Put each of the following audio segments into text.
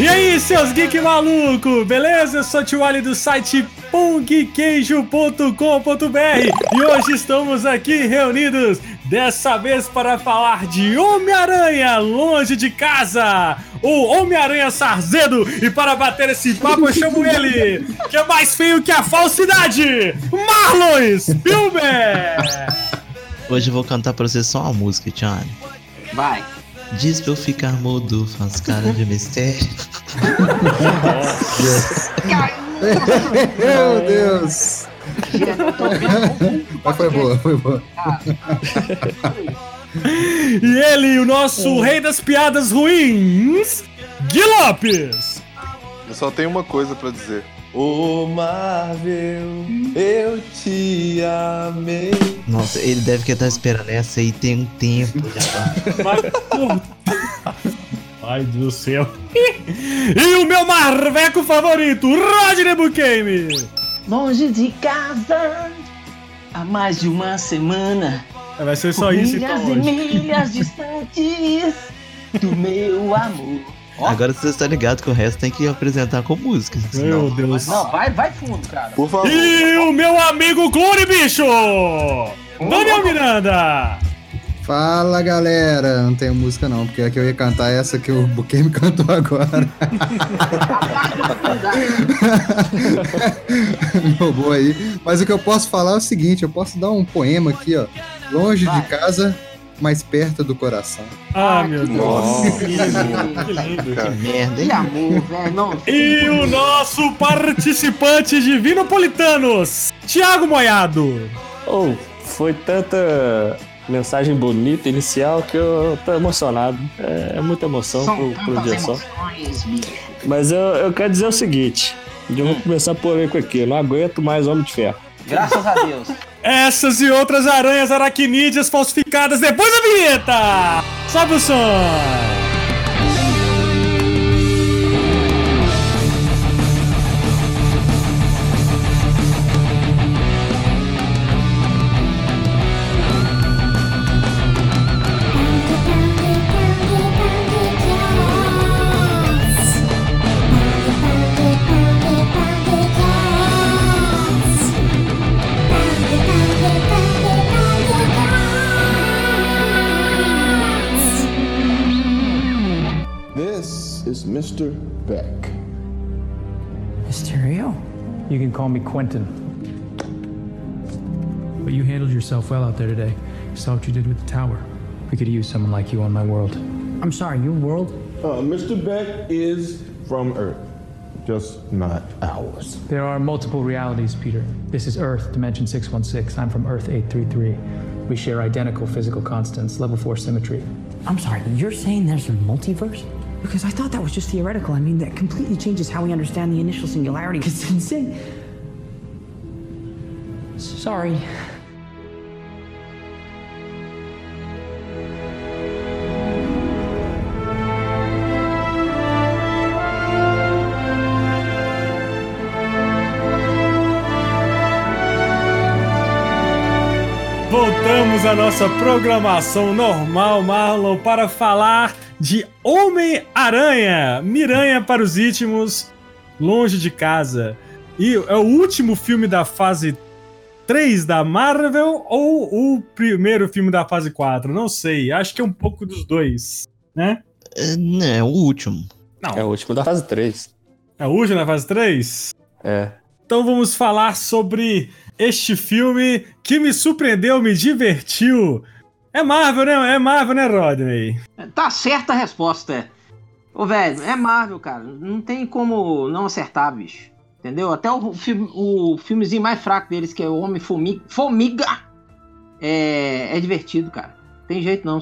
E aí, seus geek maluco, beleza? Eu sou o Tio Ali do site pungqueijo.com.br e hoje estamos aqui reunidos, dessa vez para falar de Homem-Aranha longe de casa, o Homem-Aranha Sarzedo. E para bater esse papo eu chamo ele, que é mais feio que a falsidade, Marlon Spielberg! Hoje eu vou cantar pra você só uma música, Tiane. Vai. Diz pra eu ficar mudo, faz cara de mistério. Meu Deus! Mas foi boa, foi boa. E ele, o nosso rei das piadas ruins, Gui Lopes! Eu só tenho uma coisa pra dizer. Ô Marvel, eu te amei. Nossa, ele deve que estar esperando essa aí tem um tempo já. Mas. Ai, Deus do céu. E o meu marveco favorito, Rodney Buquemi. Longe de casa, há mais de uma semana. Vai ser só isso milhas então e hoje. milhas distantes do meu amor. Ó. Agora você está ligado que o resto tem que apresentar com música. Meu senão- Deus. Não, vai, vai fundo, cara. Por favor. E o meu amigo Clone Bicho! Daniel Miranda! Fala galera, não tenho música não, porque a que eu ia cantar é essa que o Buquê me cantou agora. Roubou aí. Mas o que eu posso falar é o seguinte: eu posso dar um poema aqui, ó. Longe de casa, mais perto do coração. Ah, meu Deus. Nossa. Que lindo, que lindo. Que merda, hein? Que amor, velho. Não, E o nosso participante de Vinopolitanos, Thiago Moiado. Oh, foi tanta mensagem bonita inicial que eu tô emocionado. É, é muita emoção são pro, pro dia só. Mas eu, eu quero dizer o seguinte: eu vou começar polêmico aqui. Eu não aguento mais Homem de Ferro. Graças a Deus. Essas e outras aranhas aracnídeas falsificadas depois da vinheta. Sobe o som. Mr. Beck. Mysterio? You can call me Quentin. But you handled yourself well out there today. Saw what you did with the tower. We could use someone like you on my world. I'm sorry, your world? Uh, Mr. Beck is from Earth, just not ours. There are multiple realities, Peter. This is Earth, Dimension 616. I'm from Earth 833. We share identical physical constants, level 4 symmetry. I'm sorry, you're saying there's a multiverse? Because I thought that was just theoretical. I mean, that completely changes how we understand the initial singularity. It's insane. Sorry. Voltamos à nossa programação normal, Marlon, para falar de Homem-Aranha, Miranha para os íntimos, longe de casa. E é o último filme da fase 3 da Marvel ou o primeiro filme da fase 4? Não sei, acho que é um pouco dos dois, né? É, não, é o último. É o último da fase 3. É o último da fase 3? É. Então vamos falar sobre este filme que me surpreendeu, me divertiu. É Marvel, né? É Marvel, né, Rodney? Tá certa a resposta. Ô, velho, é Marvel, cara. Não tem como não acertar, bicho. Entendeu? Até o, filme, o filmezinho mais fraco deles, que é o Homem Formiga é, é divertido, cara. Tem jeito não.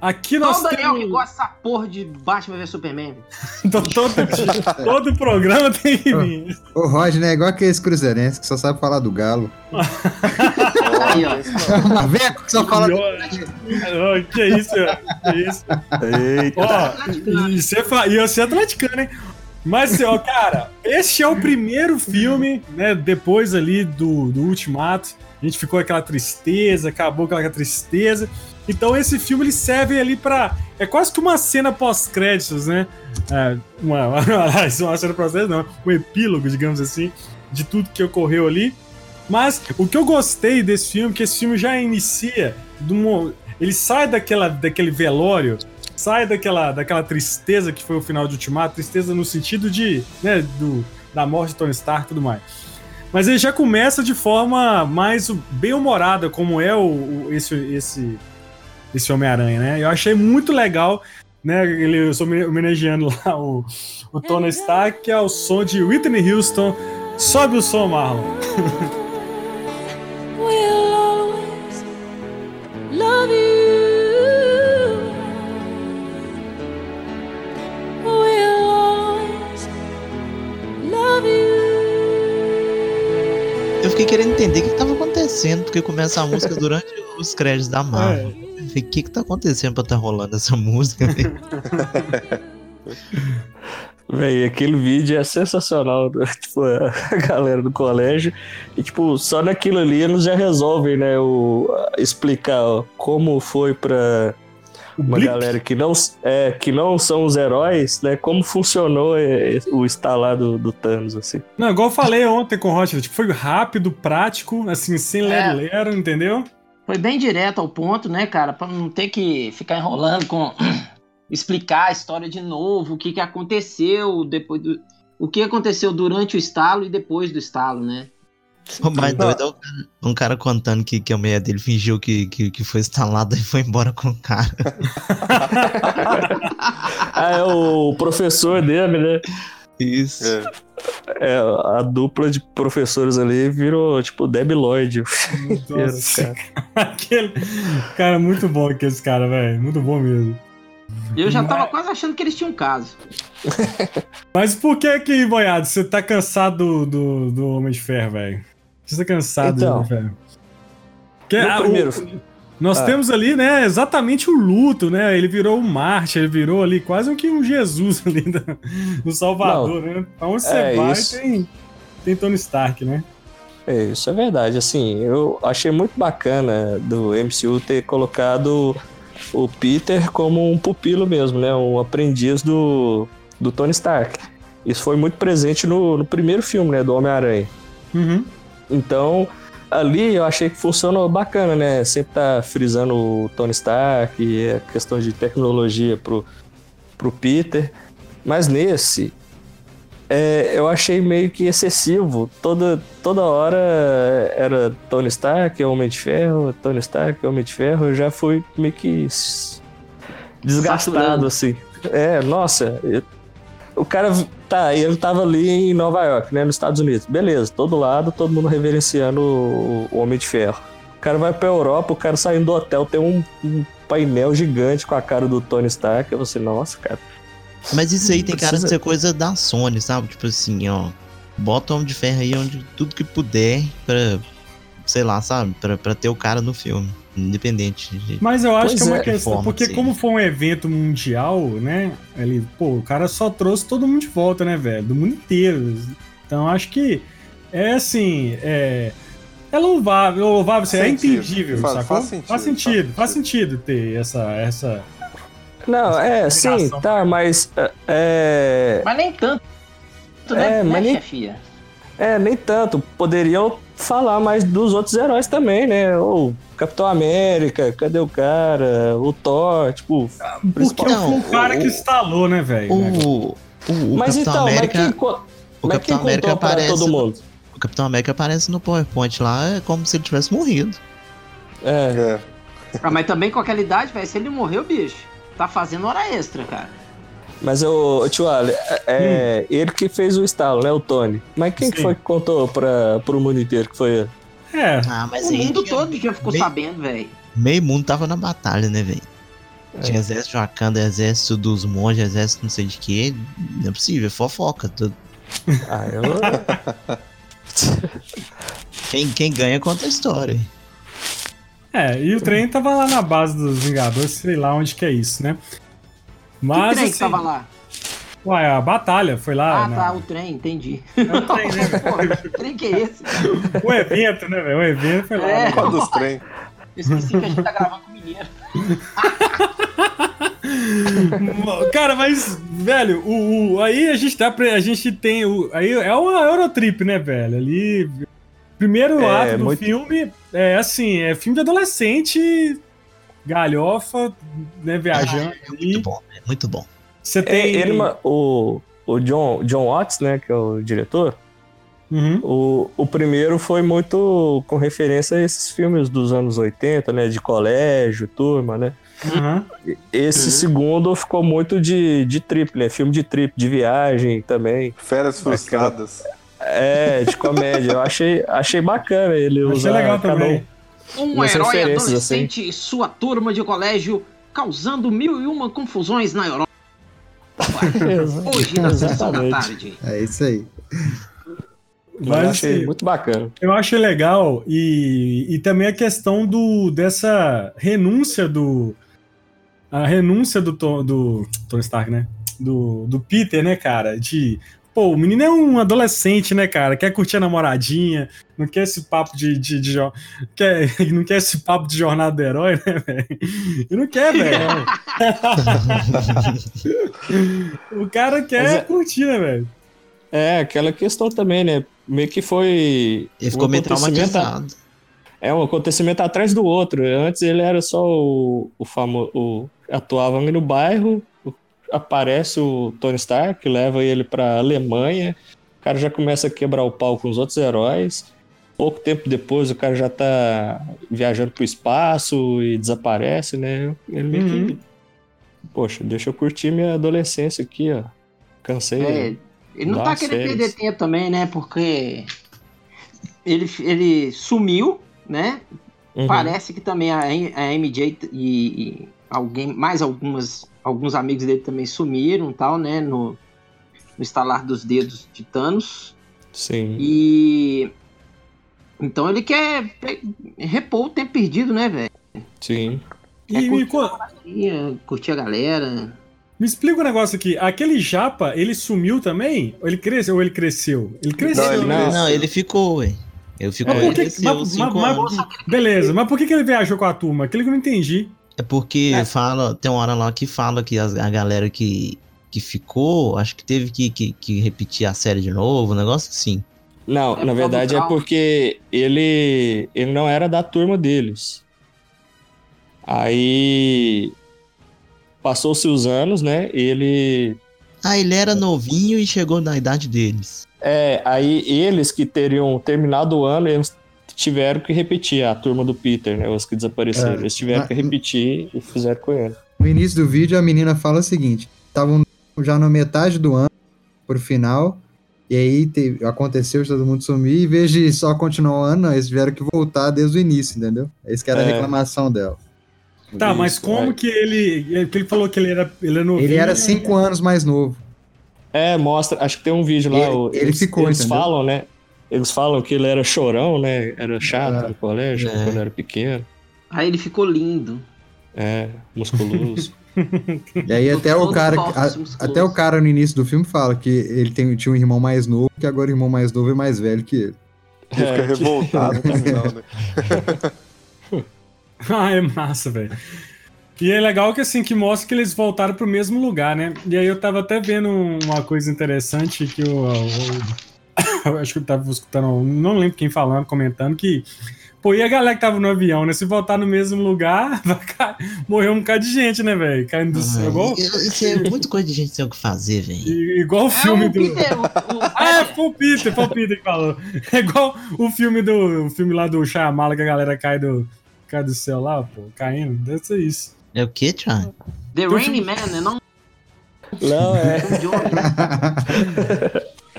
Só Aqui nós o Daniel que temos... gosta dessa porra de Batman vs Superman. Então, todo, todo programa tem que vir. O Rodney é igual aqueles cruzeirenses que só sabe falar do galo. Aí, ó. É um Marveco que só fala. Ó, que isso, que isso. Eita. Ó, e você, fa... e você é atleticano, hein? Mas, assim, ó, cara, este é o primeiro filme, né, depois ali do, do Ultimato, a gente ficou aquela tristeza, acabou com aquela tristeza. Então esse filme ele serve ali pra. É quase que uma cena pós-créditos, né? É, uma, uma cena pós-créditos, não, um epílogo, digamos assim, de tudo que ocorreu ali. Mas o que eu gostei desse filme, que esse filme já inicia. um- ele sai daquela, daquele velório, sai daquela, daquela tristeza que foi o final de Ultimato, tristeza no sentido de, né, do, da morte de Tony Stark e tudo mais. Mas ele já começa de forma mais bem humorada, como é o, o- esse, esse, esse Homem-Aranha, né? Eu achei muito legal, né? Ele, eu sou homenageando lá o, o Tony Stark, que é o som de Whitney Houston. Sobe o som, Marlon. We'll always love you. We'll always love you. Eu fiquei querendo entender o que, que tava acontecendo, porque começa a música durante os créditos da Marvel. Falei, O que que tá acontecendo pra tá rolando essa música? velho? Véi, aquele vídeo é sensacional. Tipo, a galera do colégio. E, tipo, só naquilo ali eles já resolvem, né? O, explicar ó, como foi pra uma Blip. galera que não, é, que não são os heróis, né? Como funcionou é, o instalar do, do Thanos, assim. Não, igual eu falei ontem com o Roger, tipo, foi rápido, prático, assim, sem É. lero-lero, entendeu? Foi bem direto ao ponto, né, cara? Pra não ter que ficar enrolando com explicar a história de novo, o que, que aconteceu depois do. O que aconteceu durante o estalo e depois do estalo, né? O mais doido é cara, um cara contando que, que a mulher dele fingiu que, que, que foi instalada e foi embora com o cara. Ah, é o professor dele, né? Isso. É. É, a dupla de professores ali virou, tipo, Debi Lloyd. Nossa, cara. Aquele... Cara, muito bom aquele cara, velho. Muito bom mesmo. Eu já tava quase achando que eles tinham um caso. Mas por que que, boiado, você tá cansado do, do, do Homem de Ferro, velho? Você tá cansado Então, do Homem de Ferro? No ah, o- primeiro- nós Ah. temos ali, né, exatamente o luto, né? Ele virou um Marte, ele virou ali quase um que um Jesus ali no Salvador, né? Aonde você É vai isso. tem, tem Tony Stark, né? É, isso é verdade. Assim, eu achei muito bacana do MCU ter colocado o Peter como um pupilo mesmo, né? Um aprendiz do, do Tony Stark. Isso foi muito presente no, no primeiro filme, né? Do Homem-Aranha. Uhum. Então, ali eu achei que funcionou bacana, né? Sempre tá frisando o Tony Stark e a questão de tecnologia pro, pro Peter. Mas nesse, é, eu achei meio que excessivo. Toda, toda hora era Tony Stark, Homem de Ferro, Tony Stark, Homem de Ferro. Eu já fui meio que desgastado, Saturando. assim. É, nossa, eu- o cara tá, ele tava ali em Nova York, né, nos Estados Unidos. Beleza, todo lado, todo mundo reverenciando o, o Homem de Ferro. O cara vai pra Europa, o cara saindo do hotel tem um, um painel gigante com a cara do Tony Stark. Eu assim, nossa, cara. Mas isso aí tem cara de Precisa- ser coisa da Sony, sabe? Tipo assim, ó. Bota o Homem de Ferro aí onde tudo que puder pra, sei lá, sabe? Pra, pra ter o cara no filme. Independente. de- Mas eu acho Pois que é uma é, questão, porque sim. como foi um evento mundial, né? Ele, pô, o cara só trouxe todo mundo de volta, né, velho? Do mundo inteiro. Então acho que é assim, é. É louvável, é louvável, assim, é entendível, Faz- sacou? faz sentido, faz sentido, faz faz sentido ter essa, essa. Não, é, sim, tá, mas. é, Mas nem tanto, É, né, mas né nem- chefia? É, nem tanto. Poderiam falar mais dos outros heróis também, né? O Capitão América, cadê o cara? O Thor, tipo. Porque Não, foi um cara o- que instalou, né, velho? O, o, o mas Capitão então, América. mas quem, o mas Capitão quem América aparece. todo mundo? O Capitão América aparece no PowerPoint lá, é como se ele tivesse morrido. É, É. Ah, mas também com aquela idade, velho, se ele morreu, bicho, tá fazendo hora extra, cara. Mas o tio Ali, é, é ele que fez o estalo, né? O Tony. Mas quem que foi que contou pra, pro mundo inteiro que foi ele? É, Ah, mas o mundo tinha- todo já ficou meio, sabendo, velho. meio mundo tava na batalha, né, velho? É. Tinha exército de Wakanda, exército dos monges, exército não sei de que. Não é possível, é fofoca. tudo. Ah, eu. Quem, quem ganha conta a história. é, e o trem tava lá na base dos Vingadores, sei lá onde que é isso, né? Que Mas trem que assim, tava lá? Ué, a batalha foi lá. Ah, na- tá, o trem, entendi. É o trem, né? Porra, que trem que é esse? O evento, né, velho? O evento foi lá. É. né? Qual dos trem? Eu esqueci que a gente tá gravando com o mineiro. Cara, mas, velho, o, o- aí a gente tá. A gente tem. O, aí é uma Eurotrip, né, velho? Ali. Primeiro É, ato do muito- filme é assim, é filme de adolescente, galhofa, né, viajando. É muito bom, é muito bom. Você É, tem. ele, ma- o, o John, John Watts, né, que é o diretor, Uhum. o, o primeiro foi muito com referência a esses filmes dos anos 80, né, de colégio, turma, né. Uhum. Esse Uhum. segundo ficou muito de, de trip, né, filme de trip, de viagem também. Férias frustradas. É, de comédia. Eu achei, achei bacana ele Achei usar legal cada também. um. Um Umas herói adolescente e sua turma de colégio causando mil e uma confusões na Europa. Hoje na sessão da tarde. É isso aí. Eu Mas, achei assim, muito bacana. Eu achei legal e, e também a questão do dessa renúncia do a renúncia do Tom, do Tony Stark, né? Do, do Peter, né, cara? De pô, o menino é um adolescente, né, cara? Quer curtir a namoradinha, não quer esse papo de, de, de jo- quer, não quer esse papo de jornada do herói, né, velho? E não quer, velho. o cara quer é- curtir, né, velho? É, aquela questão também, né? Meio que foi. Ele ficou um meio traumatizado. É um acontecimento atrás do outro. Antes ele era só o, o famoso. O, atuava no bairro, aparece o Tony Stark, leva ele pra Alemanha. O cara já começa a quebrar o pau com os outros heróis. Pouco tempo depois o cara já tá viajando pro espaço e desaparece, né? Ele meio Uhum. que. Poxa, deixa eu curtir minha adolescência aqui, ó. Cansei. É, ele não tá querendo perder tempo também, né? Porque ele, ele sumiu, né? Uhum. Parece que também a, a MJ e, e alguém, mais algumas, alguns amigos dele também sumiram, tal, né? No, no estalar dos dedos de Thanos. Sim. E então ele quer pe- repor o tempo perdido, né, velho? Sim. Quer E, curtir e co- a curtir a galera. Me explica um negócio aqui. Aquele japa, ele sumiu também? Ou ele cresceu? Ou ele cresceu? Ele cresceu. Não, ele né? Não, não, ele ficou, ué. Ele ficou, Mas por que, mas- mas- mas- beleza, mas por que, que ele viajou com a turma? Aquilo que eu não entendi. É porque fala, tem uma hora lá que fala que as- a galera que, que ficou, acho que teve que, que, que repetir a série de novo, um negócio assim. Não, É na verdade é porque ele, ele não era da turma deles. Aí passou-se os anos, né? Ele Ah, ele era novinho e chegou na idade deles. é, aí eles que teriam terminado o ano, eles tiveram que repetir a turma do Peter, né? Os que desapareceram. É, eles tiveram na- que repetir e fizeram com ele. No início do vídeo, a menina fala o seguinte: estavam já na metade do ano, pro final, e aí te- aconteceu de todo mundo sumir, e em vez de só continuar o ano, não, eles tiveram que voltar desde o início, entendeu? Esse que era a É. reclamação dela. Tá, mas Isso, como é. que ele. que ele falou que ele era, ele era novinho. Ele era cinco anos mais novo. É, mostra, acho que tem um vídeo lá. Ele- o- ele eles, ficou, eles entendeu? falam, né? Eles falam que ele era chorão, né? Era chato É. no colégio É. quando era pequeno. Aí ele ficou lindo. É, musculoso. E aí até o cara, a- até o cara no início do filme fala que ele tem, tinha um irmão mais novo, que agora o irmão mais novo é mais velho que ele. Ele fica É, que- revoltado no final, né? Ah, é massa, velho. E é legal que assim, que mostra que eles voltaram pro mesmo lugar, né? E aí eu tava até vendo uma coisa interessante que o. o- acho que eu tava escutando, não lembro quem falando, comentando que. Pô, e a galera que tava no avião, né? Se voltar no mesmo lugar, vai ca- morrer um bocado de gente, né, velho? Caindo do céu. Igual, Ah, Isso é muita coisa de gente sem o que fazer, velho. igual o É filme o do. Peter, o, o- Ah, foi o Peter, foi o Peter que falou. É igual o filme do o filme lá do Shyamala que a galera cai do, cai do céu lá, pô, caindo. Deve ser isso. É o quê, Thiago? The Rain Man, né? Não Não, é.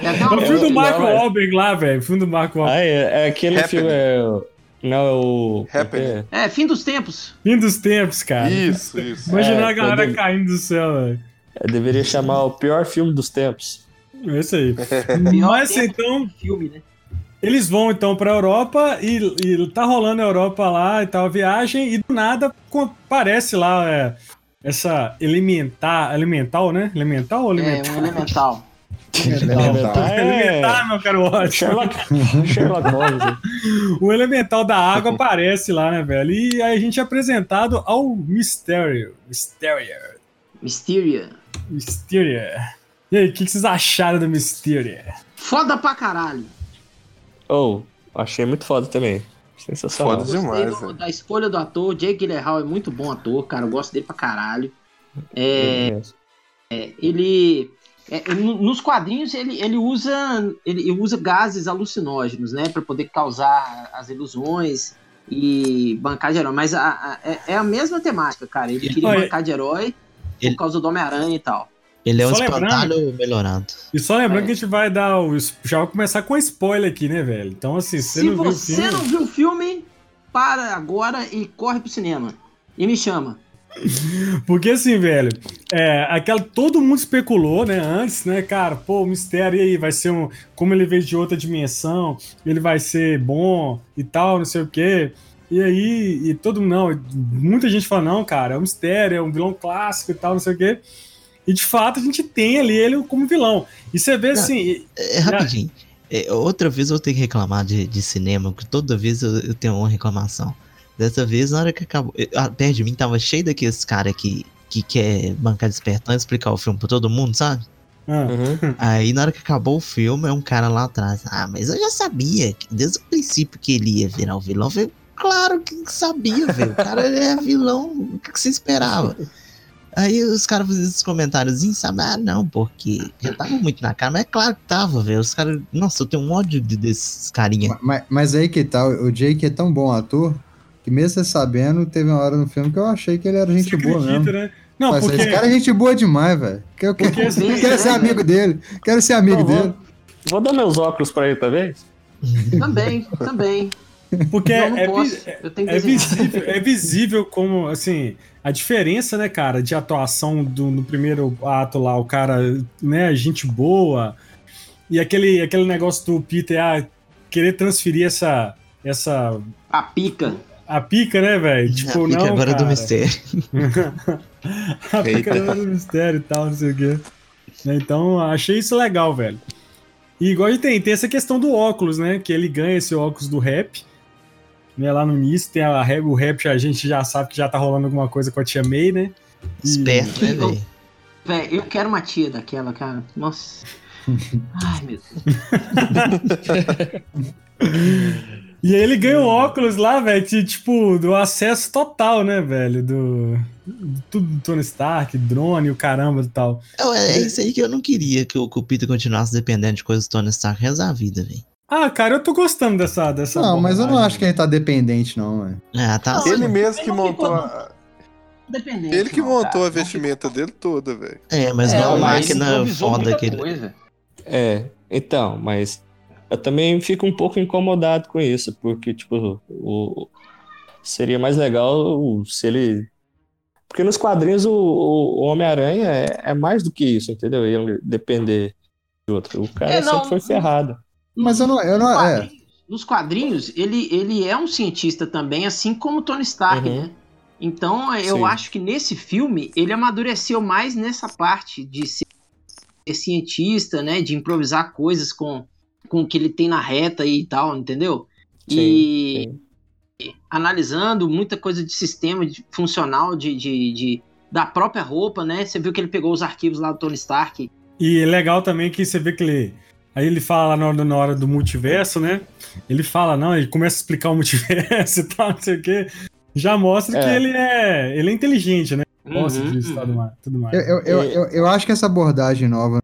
Johnny. É É o filme do Marco é. Wahlberg lá, velho. O filme do Marco Wahlberg. Ah, é, é aquele filme. É, não, é o. Happening. é, É, fim dos tempos. Fim dos tempos, cara. Isso, isso. Imagina É, a galera quando- caindo do céu, velho. é, deveria chamar o pior filme dos tempos. É isso aí. Pior Mas então, filme, né? eles vão então pra Europa e, e tá rolando a Europa lá e tal, a viagem, e do nada aparece lá é, essa elementar, elemental, né? Elemental ou É, elemental? um elemental. Elemental. Elementar, meu caro Watson. Sherlock, Sherlock Holmes. O elemental da água aparece lá, né, velho? E aí a gente é apresentado ao Mysterio. Mysterio. Mysteria. Mysterio. E aí, o que, que vocês acharam do Mysterio? Foda pra caralho. Oh, achei muito foda também. Sensacional. Foda demais, do- velho. da escolha do ator. Jake Gyllenhaal é muito bom ator, cara. Eu gosto dele pra caralho. É, ele é, no- nos quadrinhos ele, ele usa ele usa gases alucinógenos, né, Pra poder causar as ilusões e bancar de herói. Mas a- a- é, é a mesma temática, cara. Ele queria Olha, bancar de herói ele- por causa do Homem-Aranha e tal. Ele é um espantalho melhorado. E só lembrando É. que a gente vai dar o. Já vai começar com spoiler aqui, né, velho? Então, assim, se você Se não viu o você filme. não viu o filme, para agora e corre pro cinema. E me chama. Porque assim, velho, é, aquela, todo mundo especulou, né, antes, né, cara, pô, o mistério e aí vai ser um. Como ele veio de outra dimensão, ele vai ser bom e tal, não sei o quê. E aí, e todo mundo, não, muita gente fala, não, cara, é um mistério, é um vilão clássico e tal, não sei o quê. E de fato a gente tem ali ele como vilão. E você vê Não, assim. É, rapidinho. É, outra vez eu ter que reclamar de, de cinema, porque toda vez eu, eu tenho uma reclamação. Dessa vez, na hora que acabou. Perto de mim tava cheio daqueles caras que, que quer bancar despertão e explicar o filme pra todo mundo, sabe? ah, Uhum. Aí na hora que acabou o filme, é um cara lá atrás. Ah, mas eu já sabia, que desde o princípio que ele ia virar o vilão. Eu falei, claro que sabia, velho. O cara é vilão, o que que você esperava? Aí os caras faziam esses comentários, sabe? Ah, não, porque já tava muito na cara, mas é claro que tava, velho. Os caras. Nossa, eu tenho um ódio de- desses carinha. Mas, mas aí que tá, o Jake é tão bom ator que mesmo você sabendo, teve uma hora no filme que eu achei que ele era gente você boa acredita, mesmo. né? Não, Mas porque. Esse cara é gente boa demais, velho. Eu quero, Porque eu quero ser amigo dele. Quero ser amigo Não, vou- dele. Vou dar meus óculos pra ele também? Também, também. Porque eu não é, que É desenhar. visível, é visível como, assim, a diferença, né, cara, de atuação do, no primeiro ato lá, o cara, né, gente boa, e aquele, aquele negócio do Peter, ah, querer transferir essa, essa, A pica. A pica, né, velho? Tipo, Fica não, agora cara. do mistério. a pica Eita. do mistério e tal, não sei o quê. Né, Então, achei isso legal, velho. E igual a gente tem, tem essa questão do óculos, né, que ele ganha esse óculos do rap, né, lá no início tem a, o rap, a gente já sabe que já tá rolando alguma coisa com a tia May, né? E- Esperto, né, velho? Véi, eu quero uma tia daquela, cara. Nossa. Ai, meu Deus. E aí ele ganha o óculos lá, velho, tipo, do acesso total, né, velho? Do, do tudo do Tony Stark, drone, o caramba e tal. É, é isso aí que eu não queria que o, que o Peter continuasse dependendo de coisas do Tony Stark resto da vida, velho. Ah, cara, eu tô gostando dessa. dessa Não, mas eu não acho que ele tá dependente, não, velho. Ah, tá. Não, Ele mesmo que montou a... Dependente. Ele que não, montou cara. a vestimenta dele toda, velho. É, mas É, não é uma máquina foda que ele. coisa. É, então, mas eu também fico um pouco incomodado com isso, porque, tipo, o, seria mais legal se ele. Porque nos quadrinhos o, o Homem-Aranha é, é mais do que isso, entendeu? Ele depender de outro. O cara É, não, sempre foi ferrado. Mas eu não. Eu não Nos é. quadrinhos- Nos quadrinhos, ele, ele é um cientista também, assim como o Tony Stark, Uhum. né? Então, eu Sim. acho que nesse filme, ele amadureceu mais nessa parte de ser cientista, né? De improvisar coisas com, com o que ele tem na reta e tal, entendeu? e analisando muita coisa de sistema de- funcional de, de, de- da própria roupa, né? Você viu que ele pegou os arquivos lá do Tony Stark. E é legal também que você vê que ele. Aí ele fala lá na hora, na hora do multiverso, né? Ele fala, não, ele começa a explicar o multiverso e tal, não sei o quê. Já mostra É. que ele é. Ele é inteligente, né? Gosta Uhum, disso e uhum. tudo mais. Tudo mais. Eu, eu, eu, eu, eu acho que essa abordagem nova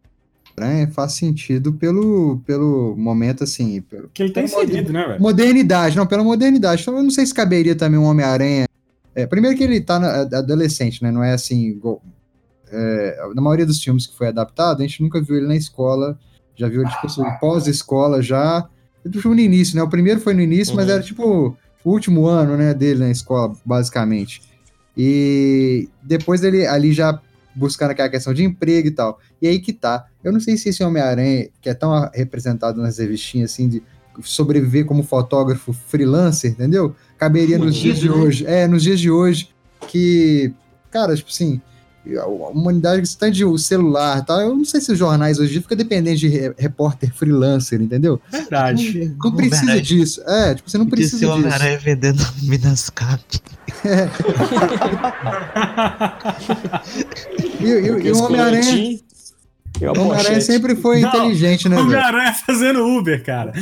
né, faz sentido pelo, pelo momento, assim. Pelo, Que ele tá inserido, né, velho? Modernidade, não, pela modernidade. Então eu não sei se caberia também um Homem-Aranha. É, primeiro que ele tá na, adolescente, né? Não é assim. igual- é, na maioria dos filmes que foi adaptado, a gente nunca viu ele na escola. Já viu ele, tipo, assim, pós-escola já. Tipo, no início, né? O primeiro foi no início, mas Uhum. era tipo o último ano, né, dele na escola, basicamente. E depois ele ali já buscando aquela questão de emprego e tal. E aí que tá. Eu não sei se esse Homem-Aranha, que é tão representado nas revistinhas assim, de sobreviver como fotógrafo freelancer, entendeu? Caberia nos dias de né? hoje. É, nos dias de hoje, que cara, tipo assim, a humanidade está de celular e tal. Eu não sei se os jornais hoje em dia ficam dependentes de re- repórter freelancer, entendeu? Verdade. Não precisa Homem-Aranha. disso. É, tipo, você não precisa ser o disso. Homem-Aranha vendendo Minascap. E, e- e o Homem-Aranha uma o Homem-Aranha sempre foi Não, inteligente, né, velho? Homem-Aranha fazendo Uber, cara.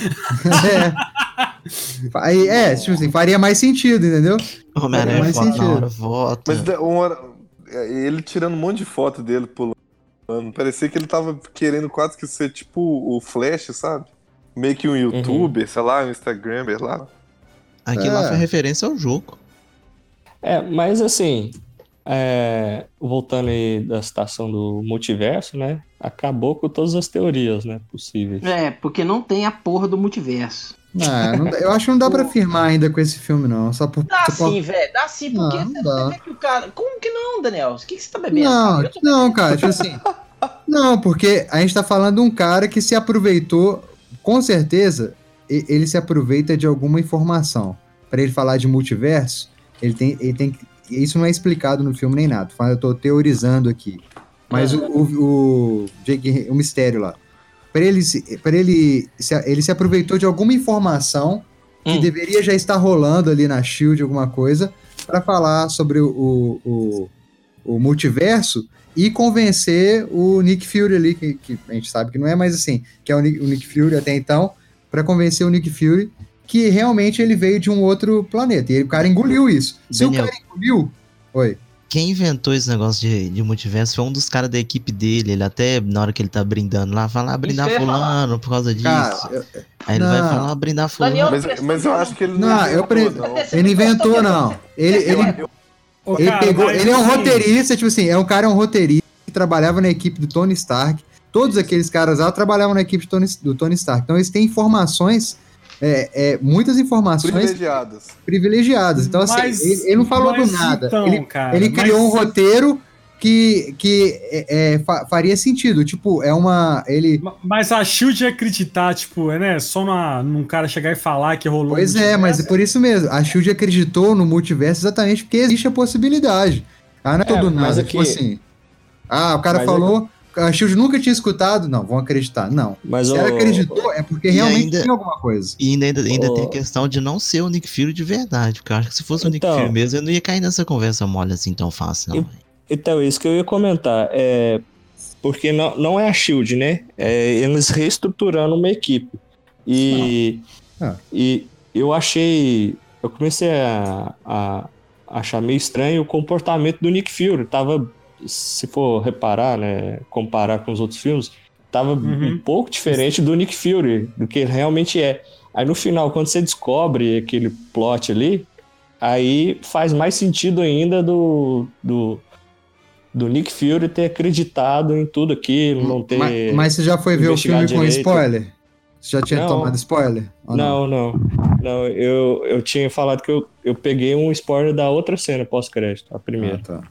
É. Aí, é, tipo assim, faria mais sentido, entendeu? O Homem-Aranha volta na sentido. hora, volta. Mas é, ele tirando um monte de foto dele pulando. Parecia que ele tava querendo quase que ser tipo o Flash, sabe? Meio que um youtuber, sei lá, um Instagrammer lá. Aquilo lá É. foi referência ao jogo. É, mas assim, é, voltando aí da citação do multiverso, né? Acabou com todas as teorias, né? Possíveis. É, porque não tem a porra do multiverso. Ah, não eu acho que não dá pra afirmar ainda com esse filme, não. Só por. Dá só por- sim, velho. Dá sim, porque Não, não você dá. que o cara. Como que não, Daniel? O que, que você tá bebendo? Não, não, cara, tipo assim. Não, porque a gente tá falando de um cara que se aproveitou, com certeza, ele se aproveita de alguma informação. Pra ele falar de multiverso, ele tem, ele tem. Isso não é explicado no filme nem nada. Eu tô teorizando aqui. Mas o, o, o, Jake- o mistério lá. Pra ele, se- pra ele, se, ele se aproveitou de alguma informação que Hum. deveria já estar rolando ali na Shield, alguma coisa, pra falar sobre o, o, o, o multiverso e convencer o Nick Fury ali, que, que a gente sabe que não é, mas assim, que é o Nick, o Nick Fury até então, pra convencer o Nick Fury que realmente ele veio de um outro planeta. E o cara engoliu isso. Se Daniel. o cara engoliu. Oi. Quem inventou esse negócio de, de multiverso foi um dos caras da equipe dele. Ele até, na hora que ele tá brindando lá, fala, ah, brindar fulano por causa disso. Cara, eu- Aí ele não. vai falar, ah, brindar fulano. Mas, mas eu acho que ele não, Não, eu pre- inventou, não. ele inventou, não. Ele, ele, Ô, ele pegou. Ele é um assim, roteirista, tipo assim, é um cara, é um roteirista que trabalhava na equipe do Tony Stark. Todos aqueles caras lá trabalhavam na equipe do Tony, do Tony Stark. Então eles têm informações, é, é, muitas informações Privilegiadas. privilegiadas. Então, assim, Mas- ele, ele não falou do nada. então, ele cara, ele criou um roteiro que, que é, é, fa- faria sentido. Tipo, é uma. Ele. Ma- Mas a Shield ia acreditar, tipo, é, né? Só na, num cara chegar e falar que rolou. Pois é, mas é por isso mesmo. A Shield acreditou no multiverso exatamente porque existe a possibilidade. Ah, não é É, todo mas nada. aqui- Tipo assim. Ah, o cara Mas falou. A Shield nunca tinha escutado. Não, vão acreditar. Não. Mas Se o- ela acreditou, é porque E realmente ainda- tinha alguma coisa. E ainda, ainda Ô. tem a questão de não ser o Nick Fury de verdade. Porque eu acho que se fosse o Nick Então. Fury mesmo, eu não ia cair nessa conversa mole assim tão fácil, não. Então, isso que eu ia comentar. É, porque não, não é a Shield, né? É eles reestruturando uma equipe. E, Ah. e eu achei. Eu comecei a, a achar meio estranho o comportamento do Nick Fury. Tava, se for reparar, né? Comparar com os outros filmes, tava Uhum. um pouco diferente do Nick Fury, do que ele realmente é. Aí no final, quando você descobre aquele plot ali, aí faz mais sentido ainda do, do, do Nick Fury ter acreditado em tudo aquilo, não ter. Mas, mas você já foi ver o filme investigado com direito. spoiler? Você já tinha Não. tomado spoiler? Ou Não, não. Não, eu, eu tinha falado que eu, eu peguei um spoiler da outra cena pós-crédito, a primeira. Ah, tá.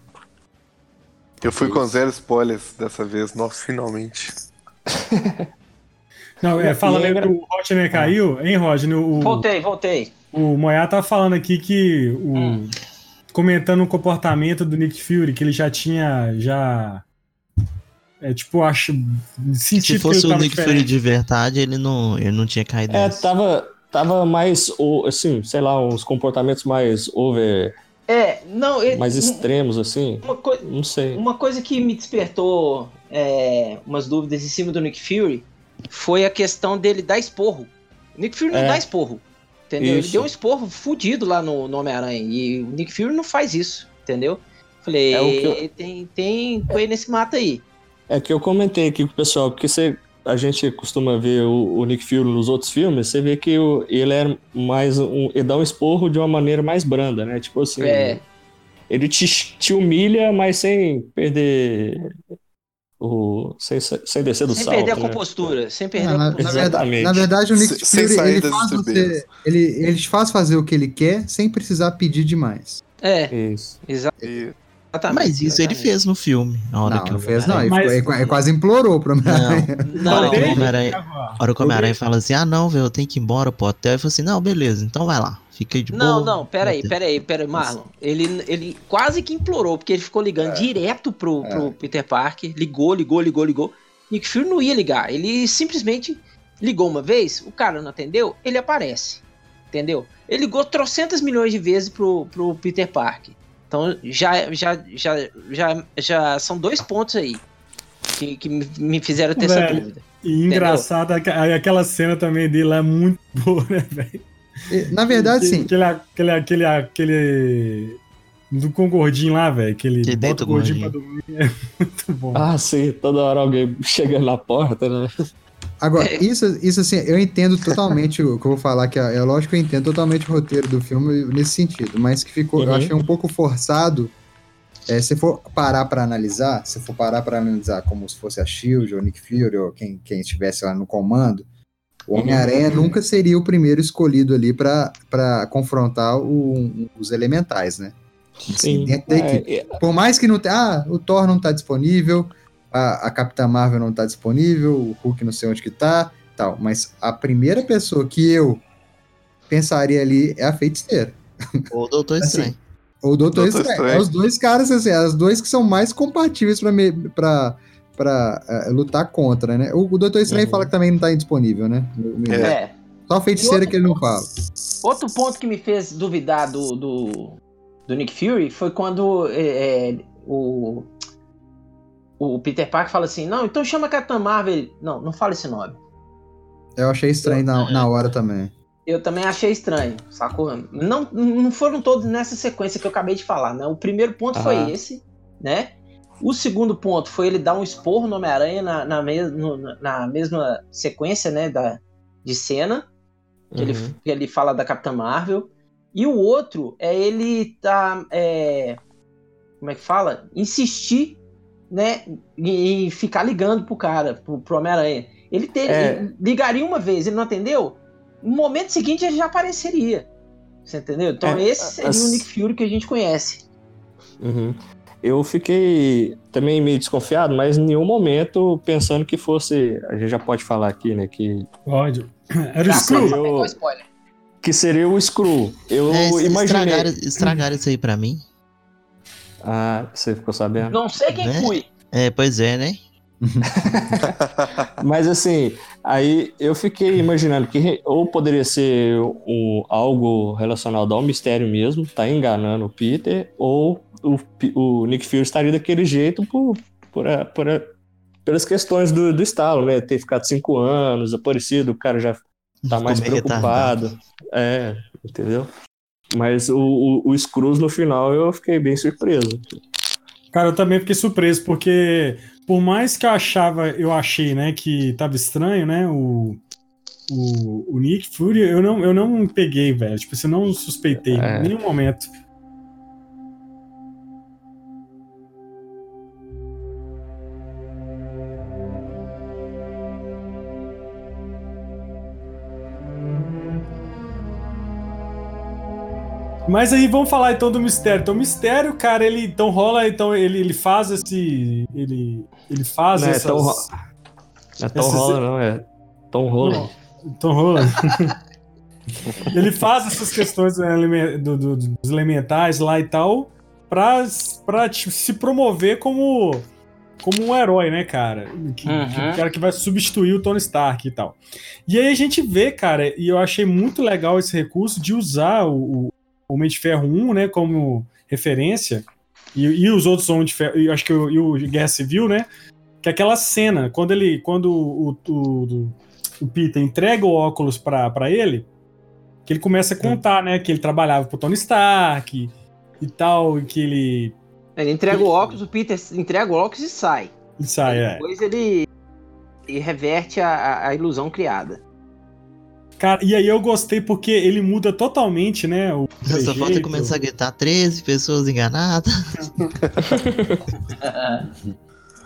Eu fui com zero spoilers dessa vez, nossa, finalmente. Não, é, falando aí engra- que o Rodney caiu, hein, Rodney? O, Voltei, voltei. o Moyá tá falando aqui que o. Hum. Comentando o comportamento do Nick Fury, que ele já tinha. Já. É tipo, acho. Sentido Se fosse que o Nick Fury diferente. de verdade, ele não, ele não tinha caído É, nessa. tava, tava mais, o- assim, sei lá, uns comportamentos mais over, É, não, ele- mais extremos, assim. Não sei. uma coisa que me despertou é, umas dúvidas em cima do Nick Fury foi a questão dele dar esporro. O Nick Fury não É. dá esporro. Entendeu? Ele Isso. deu um esporro fudido lá no, no Homem-Aranha. E o Nick Fury não faz isso, entendeu? Falei, É o que eu- tem, tem coelho nesse mato aí. É que eu comentei aqui com o pessoal, porque você, a gente costuma ver o, o Nick Fury nos outros filmes, você vê que o- ele é mais um, ele dá um esporro de uma maneira mais branda, né? Tipo assim, É. ele te, te humilha, mas sem perder o sem, sem descer do Sem salto, perder a né? compostura. Sem perder Não, a na, verdade, Exatamente. na verdade, o Nick Se- sem Fury ele faz, você, ele, ele te faz fazer o que ele quer sem precisar pedir demais. É, Isso. exa- E exatamente. Mas isso ele fez no filme. A hora Não, que não fez, não. Ele, Mas- ficou- ele quase implorou pro Homem-Aranha. Não, hora que o Desde- Homem-Aranha- a hora que o Homem-Aranha fala assim, ah não, velho, eu tenho que ir embora pro hotel. Ele falou assim, não, beleza, então vai lá, Fica de Não, boa. não, peraí, Puta. peraí, peraí, Marlon. Ele, ele quase que implorou, porque ele ficou ligando É. direto pro, pro É. Peter Parker. Ligou, ligou, ligou, ligou. Nick Fury não ia ligar. Ele simplesmente ligou uma vez, o cara não atendeu, ele aparece. Entendeu? Ele ligou trocentas milhões de vezes pro, pro Peter Parker. Então já, já, já, já, já são dois pontos aí que, que me- fizeram ter essa dúvida. E engraçado, aqu- aquela cena também dele lá é muito boa, né, velho? Na verdade, sim. Aquele, aquele, aquele, aquele. Do com o gordinho lá, velho. Aquele Que bota o gordinho pra dormir. É muito bom. Ah, sim, toda hora alguém chegando na porta, né? Agora, isso, isso assim, eu entendo totalmente o que eu vou falar, que é, é lógico que eu entendo totalmente o roteiro do filme nesse sentido, mas que ficou, eu Uhum. achei um pouco forçado. É, se for parar pra analisar, se for parar pra analisar como se fosse a Shield ou Nick Fury ou quem, quem estivesse lá no comando, o Homem-Aranha nunca seria o primeiro escolhido ali pra pra confrontar o- os elementais, né? Assim, equipe. É, Por mais que não tenha. Ah, o Thor não tá disponível, a, a Capitã Marvel não tá disponível, o Hulk não sei onde que tá, tal. Mas a primeira pessoa que eu pensaria ali é a feiticeira. Ou o Doutor Assim, Estranho. Ou o Doutor Doutor Estranho. Estranho. É os dois caras, assim, as dois que são mais compatíveis pra, me, pra, pra eh, lutar contra, né? O, o Doutor Estranho Uhum. fala que também não tá indisponível, né? No- É. É. Só a feiticeira que ele não fala. Outro ponto que me fez duvidar do, do, do Nick Fury foi quando é, é, o, o Peter Parker fala assim: Não, então chama Capitã Marvel. Ele, não, não fala esse nome. Eu achei estranho na, na hora também. Eu também achei estranho, sacou? Não, não foram todos nessa sequência que eu acabei de falar, né? O primeiro ponto Aham. foi esse, né? O segundo ponto foi ele dar um esporro no Homem-Aranha na, na, no- na mesma sequência, né? Da, de cena. que, ele, Uhum. que ele fala da Capitã Marvel. E o outro é ele tá. é, como é que fala? Insistir, né? Em, em ficar ligando pro cara, pro, pro Homem-Aranha. Ele, te- É. ele ligaria uma vez, ele não atendeu? No momento seguinte ele já apareceria. Você entendeu? Então É, esse seria as- o Nick Fury que a gente conhece. Uhum. Eu fiquei também meio desconfiado, mas em nenhum momento pensando que fosse. A gente já pode falar aqui, né? Que, Ódio. Era o Ah, Screw. que seria o Screw. Eu É, imaginei. estragaram, estragaram isso aí pra mim. Ah, você ficou sabendo? Não sei quem Né? fui. É, pois é, né? Mas assim, aí eu fiquei imaginando que ou poderia ser um, algo relacionado ao mistério mesmo, tá enganando o Peter, ou o, o Nick Fury estaria daquele jeito por, por, a- por a- pelas questões do, do estalo, né? Ter ficado cinco anos, aparecido, o cara já tá mais preocupado. É, entendeu? Mas o, o, o Scrooge no final eu fiquei bem surpreso. Cara, eu também fiquei surpreso, porque por mais que eu achava, eu achei, né, que tava estranho, né, o, o, o Nick Fury, eu não, eu não peguei, velho. Tipo, assim, eu não suspeitei É. em nenhum momento. Mas aí vamos falar então do mistério. Então o mistério, cara, ele então rola, então ele, ele faz esse ele ele faz Não é essas tão ro- Não é Tom Esses- Holland, não, é Tom Holland. Tom Holland. ele faz essas questões do eleme- do- do- dos elementais lá e tal pra, pra tipo, se promover como como um herói, né, cara? Que, Uhum. que o cara que vai substituir o Tony Stark e tal. E aí a gente vê, cara, e eu achei muito legal esse recurso de usar o, o Homem de Ferro 1, né, como referência, e, e os outros Homem de Ferro, e eu acho que o, e o Guerra Civil, né, que é aquela cena, quando ele, quando o, o, o Peter entrega o óculos pra, pra ele, que ele começa a contar, né, que ele trabalhava pro Tony Stark e, e tal, e que ele, Ele entrega o óculos, o Peter entrega o óculos e sai. ele sai, é. Depois ele, ele reverte a, a- a ilusão criada. Cara, e aí eu gostei porque ele muda totalmente, né, o Só falta começar a gritar 13 pessoas enganadas.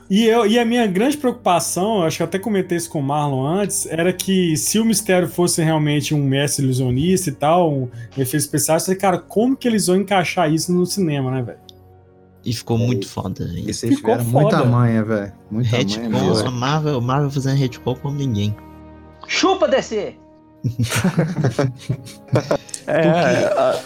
E, eu, e a minha grande preocupação, eu acho que eu até comentei isso com o Marlon antes, era que se o mistério fosse realmente um mestre ilusionista e tal, um efeito especial, eu falei, cara, como que eles vão encaixar isso no cinema, né, velho? E ficou muito foda. E vocês Ficou tiveram muita foda. manha, velho. Muita manha Retcon, mesmo. a Marvel, Marvel fazendo retcon como ninguém. Chupa, DC! É, a-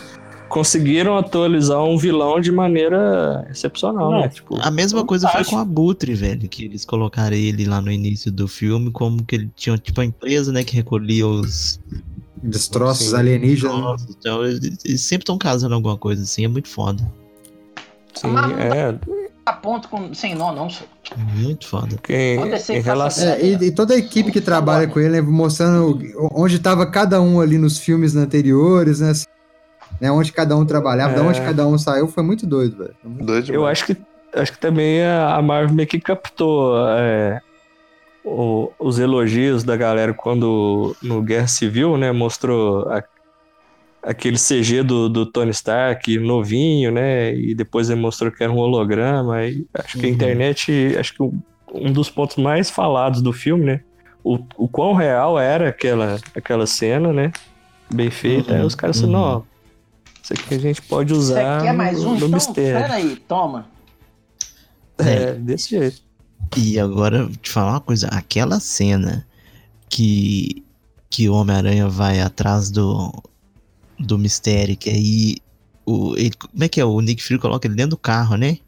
conseguiram atualizar um vilão de maneira excepcional, Não, né? Tipo, A mesma coisa foi com a Butre, velho, que eles colocaram ele lá no início do filme, como que ele tinha tipo a empresa, né, que recolhia os Destroços Sim. alienígenas. troços, então eles, eles sempre estão casando alguma coisa assim, é muito foda. sim, é. A ponto com, sem nó, não, senhor. Muito foda. que em, relação. É, e, e toda a equipe que trabalha com ele, né, mostrando onde estava cada um ali nos filmes anteriores, né? assim, né, onde cada um trabalhava, de É. onde cada um saiu, foi muito doido, velho. Doido Eu acho que acho que também a a Marvel meio que captou é, o- os elogios da galera quando no Guerra Civil, né, mostrou a- aquele CG do, do Tony Stark novinho, né, e depois ele mostrou que era um holograma. E acho que a Uhum. internet, acho que um, um dos pontos mais falados do filme, né, o, o quão real era aquela aquela cena, né, bem feita. Aí Uhum, os caras assim, uhum. não, isso aqui a gente pode Você usar quer mais no, um? no Então, mistério. peraí, toma. É, desse jeito. E agora, te falar uma coisa, aquela cena que, que o Homem-Aranha vai atrás do, do mistério, que aí o, ele, como é que é? O Nick Fury coloca ele dentro do carro, né?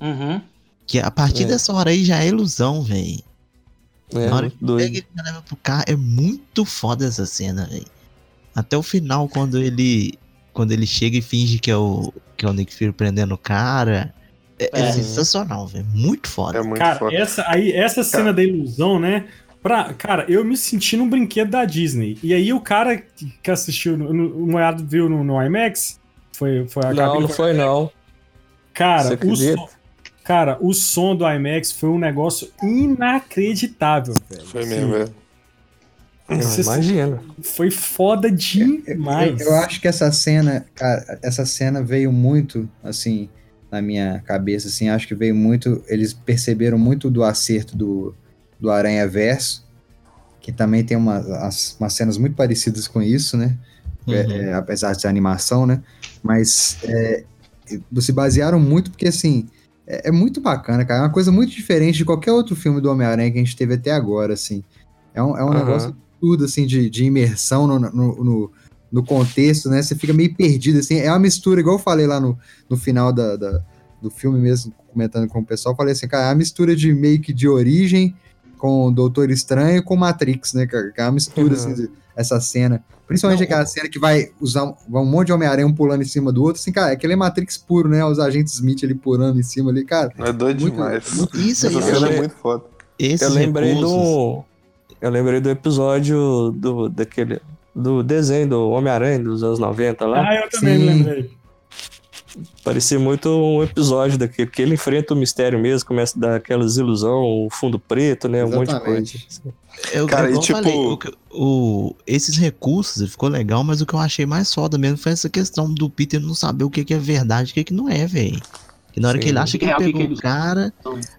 Uhum. Que a partir É. dessa hora aí já é ilusão, velho. É, Na hora muito que doido. pega ele leva pro carro, é muito foda essa cena, velho. Até o final, quando ele quando ele chega e finge que é o, que é o Nick Fury prendendo o cara, é, é É. sensacional, velho. Muito foda. É muito Cara, foda. essa, aí, essa cena da ilusão, né? Pra, cara, eu me senti num brinquedo da Disney. E aí o cara que que assistiu, no, no, o Moiado viu no, no IMAX, foi, foi a Não, não foi não. Cara, o som, cara, o som do IMAX foi um negócio inacreditável, velho. Foi mesmo, velho. Você- Imagina. Foi foda demais. Eu, eu acho que essa cena, cara, essa cena veio muito, assim, na minha cabeça, assim, acho que veio muito, eles perceberam muito do acerto do, do Aranha Verso, que também tem uma, as- umas cenas muito parecidas com isso, né? É, Uhum. é, apesar de ser animação, né? Mas é, se basearam muito porque, assim, é, é muito bacana, cara. É uma coisa muito diferente de qualquer outro filme do Homem-Aranha que a gente teve até agora, assim. É um, é um Aham. negócio tudo, assim, de, de imersão no, no, no, no contexto, né? Você fica meio perdido, assim. É uma mistura, igual eu falei lá no, no final da, da- do filme mesmo, comentando com o pessoal, falei assim, cara, é uma mistura de meio que de origem com Doutor Estranho e com Matrix, né, cara? Que É uma mistura, Uhum. assim, essa cena. Principalmente Não, aquela cena que vai usar um, vai um monte de Homem-Aranha um pulando em cima do outro, assim, cara, aquele é Matrix puro, né? Os agentes Smith ali pulando em cima ali, cara. É doido Muito- demais. Isso aí, Essa cena é le- muito foda. esses Eu lembrei recursos- do. Eu lembrei do episódio do, daquele. Do desenho do Homem-Aranha dos anos 90 lá. Ah, eu também Sim. me lembrei. Parecia muito um episódio daquele, que ele enfrenta o mistério mesmo, começa a dar aquelas ilusão, o fundo preto, né? Um monte de coisa. Exatamente. Eu, Cara, e tipo- falei, o que- o- esses recursos ficou legal, mas o que eu achei mais foda mesmo foi essa questão do Peter não saber o que, que é verdade e o que, que não é, velho. Que na hora Sim. que ele acha que ele É, o que pegou que o ele- cara,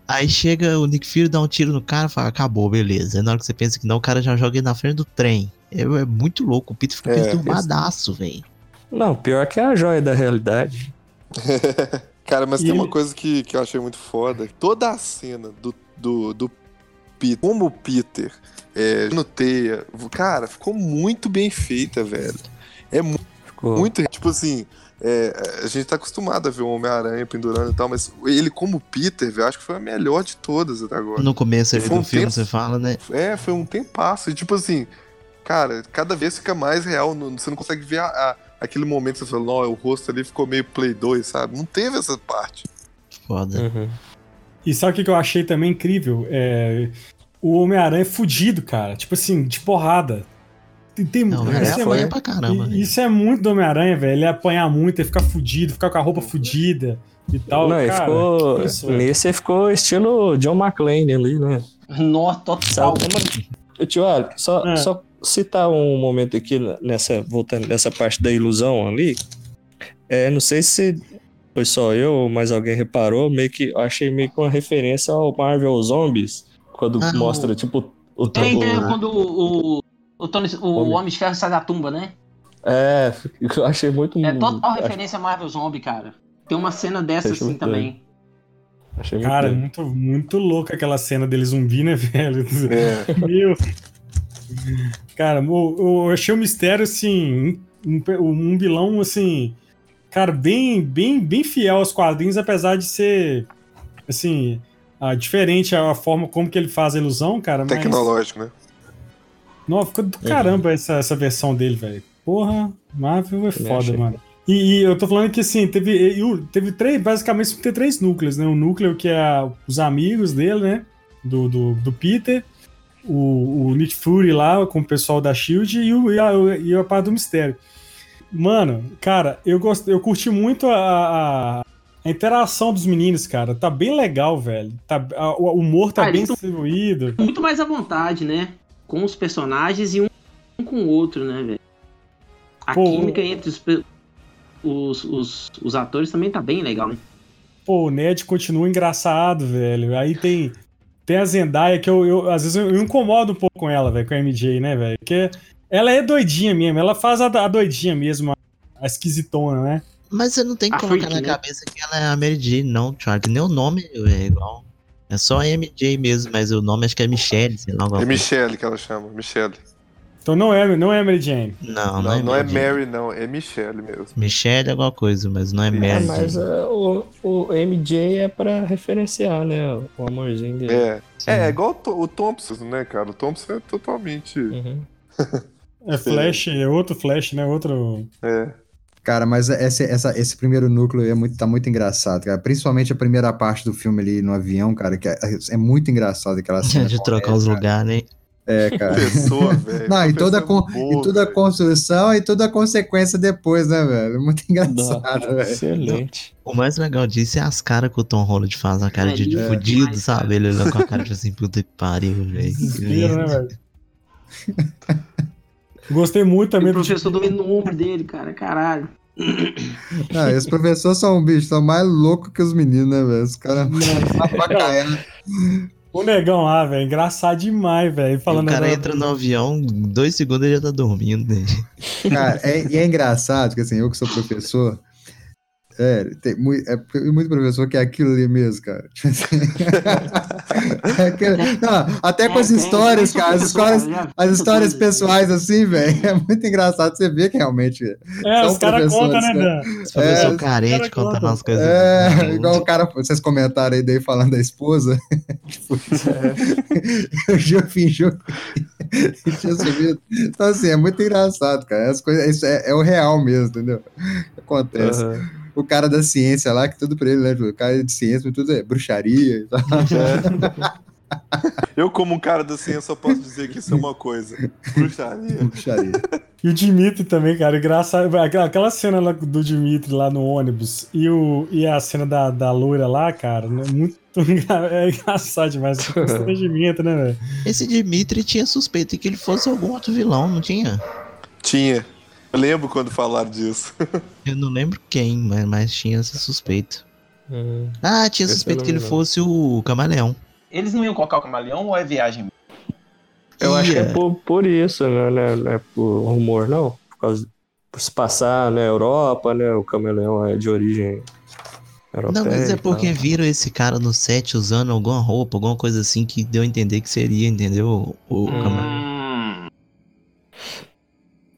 aí chega o Nick Fury, dá um tiro no cara e fala, acabou, beleza. Aí na hora que você pensa que não, o cara já joga ele na frente do trem. É, é muito louco, o Peter fica É, perturbadaço, velho. Não, pior que é a joia da realidade. Cara, mas E tem ele- uma coisa que, que eu achei muito foda. Toda a cena do, do, do Peter, como o Peter é, no teia, cara, ficou muito bem feita, velho. É mu- Ficou. muito, tipo assim, é, a gente tá acostumado a ver o Homem-Aranha pendurando e tal, mas ele como Peter, velho, acho que foi a melhor de todas até agora. No começo Foi um do filme tempo- você fala, né? É, foi um tempasso. E tipo assim, cara, cada vez fica mais real. não- Você não consegue ver a- a- aquele momento que você não, o rosto ali ficou meio Play 2, sabe? Não teve essa parte. Foda. Uhum. E sabe o que que eu achei também incrível? É, o Homem-Aranha é fudido, cara. Tipo assim, de porrada. Tem, tem, Não, isso, ele é, pra caramba, e- isso é muito do Homem-Aranha, velho. Ele apanhar muito, ele ficar fudido, ficar com a roupa fudida e tal. Não, ele cara, ficou. isso, é. nesse ele ficou estilo John McClane ali, né? Nó total. Sabe? Tio só, É. só citar um momento aqui nessa, voltando nessa parte da ilusão ali. É, não sei se foi só eu ou mais alguém reparou, meio que eu achei meio que uma referência ao Marvel Zombies, quando Ah, mostra, o- tipo, o, Tem, tem, o- quando o, o, o, Tony, o Homem. Homem de Ferro sai da tumba, né? É, eu achei muito. É total referência a Marvel Zombie, cara. Tem uma cena dessa Achei assim também. Achei muito Cara, é muito, muito louco aquela cena dele zumbi, né, velho? É. Meu. Cara, eu, eu achei o mistério, assim, um, um vilão, assim, cara, bem, bem, bem fiel aos quadrinhos, apesar de ser, assim, ah, diferente a forma como que ele faz a ilusão, cara. Mas... Tecnológico, né? Não, ficou do caramba essa, essa versão dele, velho. Porra, Marvel é foda, mano. E, e eu tô falando que assim, teve, teve três, basicamente tem três núcleos, né? O núcleo que é os amigos dele, né? Do, do, do Peter, o, o Nick Fury lá com o pessoal da Shield e, o, e, a, e a parte do mistério. Mano, cara, eu gost, eu curti muito a, a, a interação dos meninos, cara. Tá bem legal, velho. Tá, a- o humor tá Ah, bem distribuído. Muito mais à vontade, né? Com os personagens e um com o outro, né, velho? A Pô, química entre os, os, os, os atores também tá bem legal, né? Pô, o Ned continua engraçado, velho. Aí tem, tem a Zendaya que eu, eu- às vezes eu, eu incomodo um pouco com ela, velho, com a MJ, né, velho? Porque ela é doidinha mesmo, ela faz a, a doidinha mesmo, a, a esquisitona, né? Mas você não tem que A colocar freak, na né? cabeça que ela é a Mary Jane, não, Charlie. Nem o nome é igual. É só a MJ mesmo, mas o nome acho que é Michelle, sei lá. É. Michelle que ela chama, Michelle. Então não é, não é Mary Jane. Não, não, Não, é não é Mary Jane. Mary, não, é Michelle mesmo. Michelle é alguma coisa, mas não é É, É, Mary mas Jane. é, o, o MJ é pra referenciar, né? O amorzinho dele. É, Sim. é, é igual o, o Thompson, né, cara? O Thompson é totalmente. Uhum. É Flash, é outro Flash, né? Outro. É. Cara, mas esse, essa- esse primeiro núcleo é muito, tá muito engraçado, cara. Principalmente a primeira parte do filme ali no avião, cara, que é, é muito engraçado aquela cena. de trocar os lugares, né? É, cara. Pessoa, velho. Não, e toda, con- boa, e toda a construção e toda a consequência depois, né, velho? Muito engraçado, velho. Excelente. O mais legal disso é as caras que o Tom Holland faz, a cara É, de, de é fudido, sabe? Ele olhando com a cara de assim, puta que pariu, velho. Desespero, né, velho? Gostei muito E também o do professor dormindo no ombro dele, cara, caralho. Não, e os professores são bichos, são mais loucos que os meninos, né, velho? Os caras papacaiando. O negão lá, velho. Engraçado demais, velho. O Falando cara da- entra no avião, dois segundos ele já tá dormindo. Né? Cara, é, e é engraçado, que assim, eu que sou professor, é, tem muito, é muito professor que é aquilo ali mesmo, cara. É aquele- não, até com as É, tem, histórias, cara, as histórias, já- as histórias pessoais, assim, velho, é muito engraçado você ver que realmente. É, são os caras contam, né, professores, Dan? Esse professor É, carente cara contando conta. as coisas. É, igual o cara, vocês comentaram aí daí falando da esposa. tipo, o Gil fingiu que tinha sumido. Então, assim, é muito engraçado, cara. As coisas, isso é, é o real mesmo, entendeu? Acontece. Aham. O cara da ciência lá, que tudo pra ele, né? O cara de ciência, tudo é bruxaria e tal. Eu, como um cara da ciência, só posso dizer que isso é uma coisa. Bruxaria. bruxaria. E o Dimitri também, cara, engraçado. Aquela- cena lá do Dimitri lá no ônibus e, o, e a cena da, da loira lá, cara, né, muito é engraçado demais. Esse constrangimento, né, velho? Esse Dimitri tinha suspeita que ele fosse algum outro vilão, não tinha? Tinha. Eu lembro quando falaram disso. Eu não lembro quem, mas, mas tinha essa suspeita. Hum. Ah, tinha Esse suspeita eu que ele fosse o camaleão. Eles não iam colocar o camaleão ou é viagem? Eu acho que é por, por isso, né? Não é, não é por rumor, não. Por causa por se passar na Europa, né? O camaleão é de origem europeia. Não, mas é porque viram esse cara no set usando alguma roupa, alguma coisa assim que deu a entender que seria, entendeu? O Hum. camaleão.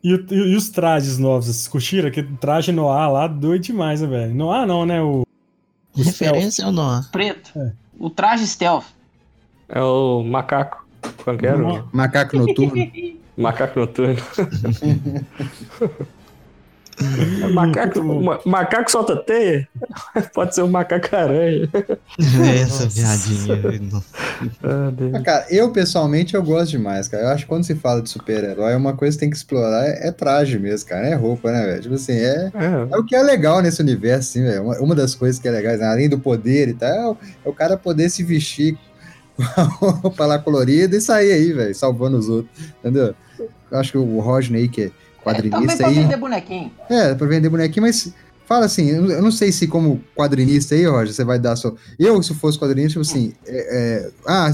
E, o- e- e os trajes novos, vocês curtiram? Aquele traje Noir lá, doido demais, né, velho? Noir não, né? O, o Referência ou não? Preto. É. O traje stealth. É o macaco. Qual que era? Macaco noturno. Macaco noturno. É macaco, ma- macaco solta teia? Pode ser um macaco aranha. Essa piadinha. Ah. Ah, Cara, eu pessoalmente eu gosto demais, cara. Eu acho que quando se fala de super-herói, uma coisa que tem que explorar é, é traje mesmo, cara. É roupa, né, velho? Tipo assim, é, É, é o que é legal nesse universo, assim, velho. Uma, uma das coisas que é legal, né, além do poder e tal, é o, é o cara poder se vestir com a roupa lá colorida e sair aí, velho, salvando os outros, entendeu? Eu acho que o Rodney, que é É, quadrinista pra aí. vender bonequinho. É, pra vender bonequinho, mas fala assim, eu não sei se como quadrinista aí, Roger, você vai dar sua... Eu, se fosse quadrinista, tipo assim, é, é, ah,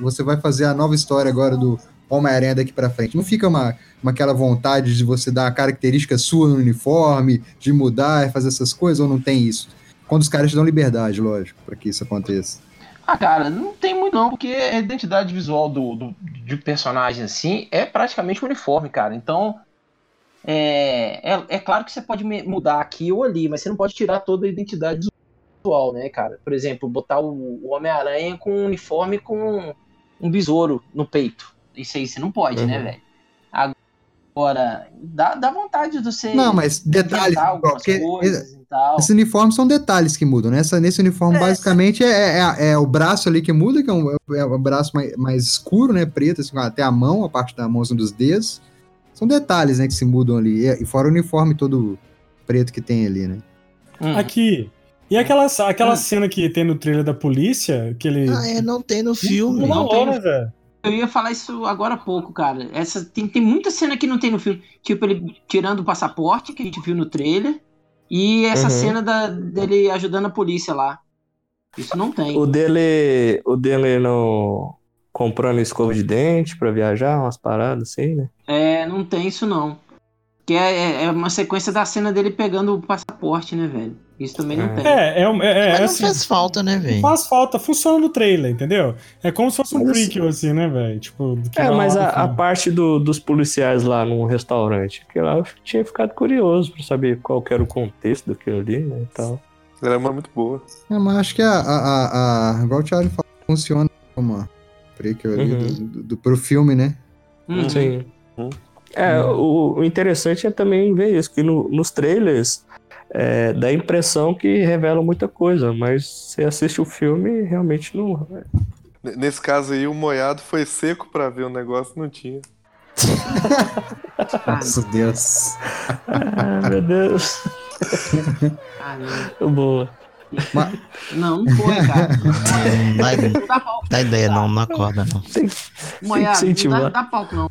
você vai, fazer a nova história agora do Homem-Aranha daqui pra frente. Não fica uma, uma aquela vontade de você dar a característica sua no uniforme, de mudar e fazer essas coisas, ou não tem isso? Quando os caras te dão liberdade, lógico, pra que isso aconteça. Ah, cara, não tem muito não, porque a identidade visual do, do, de personagem assim é praticamente uniforme, cara. Então, é, é, é claro que você pode mudar aqui ou ali, mas você não pode tirar toda a identidade visual, né, cara? Por exemplo, botar o, o Homem-Aranha com um uniforme com um besouro no peito. Isso aí você não pode, né, Uhum. velho? Agora, dá, dá vontade de você Não, mas detalhes, inventar algumas porque coisas e tal. Esses uniformes são detalhes que mudam, né? Essa- nesse uniforme, basicamente, é, é- é o braço ali que muda, que é um, é um braço mais, mais escuro, né? Preto, assim, até a mão, a parte da mão dos dedos. São detalhes, né, que se mudam ali. E, fora o uniforme todo preto que tem ali, né? Hum. Aqui. E aquela, aquela Hum. cena que tem no trailer da polícia, que ele. Ah, é, não tem no filme. Não, Não tem no- né, velho? Eu ia falar isso agora há pouco, cara. Essa, tem, tem muita cena que não tem no filme. Tipo, ele tirando o passaporte, que a gente viu no trailer. E essa Uhum. cena da- dele ajudando a polícia lá. Isso não tem. O dele, o dele no comprando escova de dente pra viajar, umas paradas assim, né? É, não tem isso não. Que é, é- é uma sequência da cena dele pegando o passaporte, né, velho? Isso também não tem. É, é, um- é, é, Mas não assim, faz falta, né, não velho? faz falta, funciona no trailer, entendeu? É como se fosse um Mas assim- prequel, assim, né, velho? Tipo, do que É, mas a, a parte do- dos policiais lá no restaurante, que lá eu tinha ficado curioso pra saber qual que era o contexto daquilo ali, né, e tal. Ela é uma muito boa. É, mas acho que a, a, a, a- igual o Thiago falou, funciona como uma prequel ali Uhum. do, do, do- pro filme, né? Uhum. Sim. Uhum. É, o, o interessante é também ver isso, que no- nos trailers é, dá a impressão que revelam muita coisa, mas você assiste o filme e realmente não. N- Nesse caso aí, o moiado foi seco pra ver o negócio, não tinha. Nossa Deus. Ah, meu Deus. Ah, não. Boa. Mas, Não, não foi, cara. Não dá, dá ideia, não, não acorda, não. Moiado, não incentivar. dá, dá palco, não.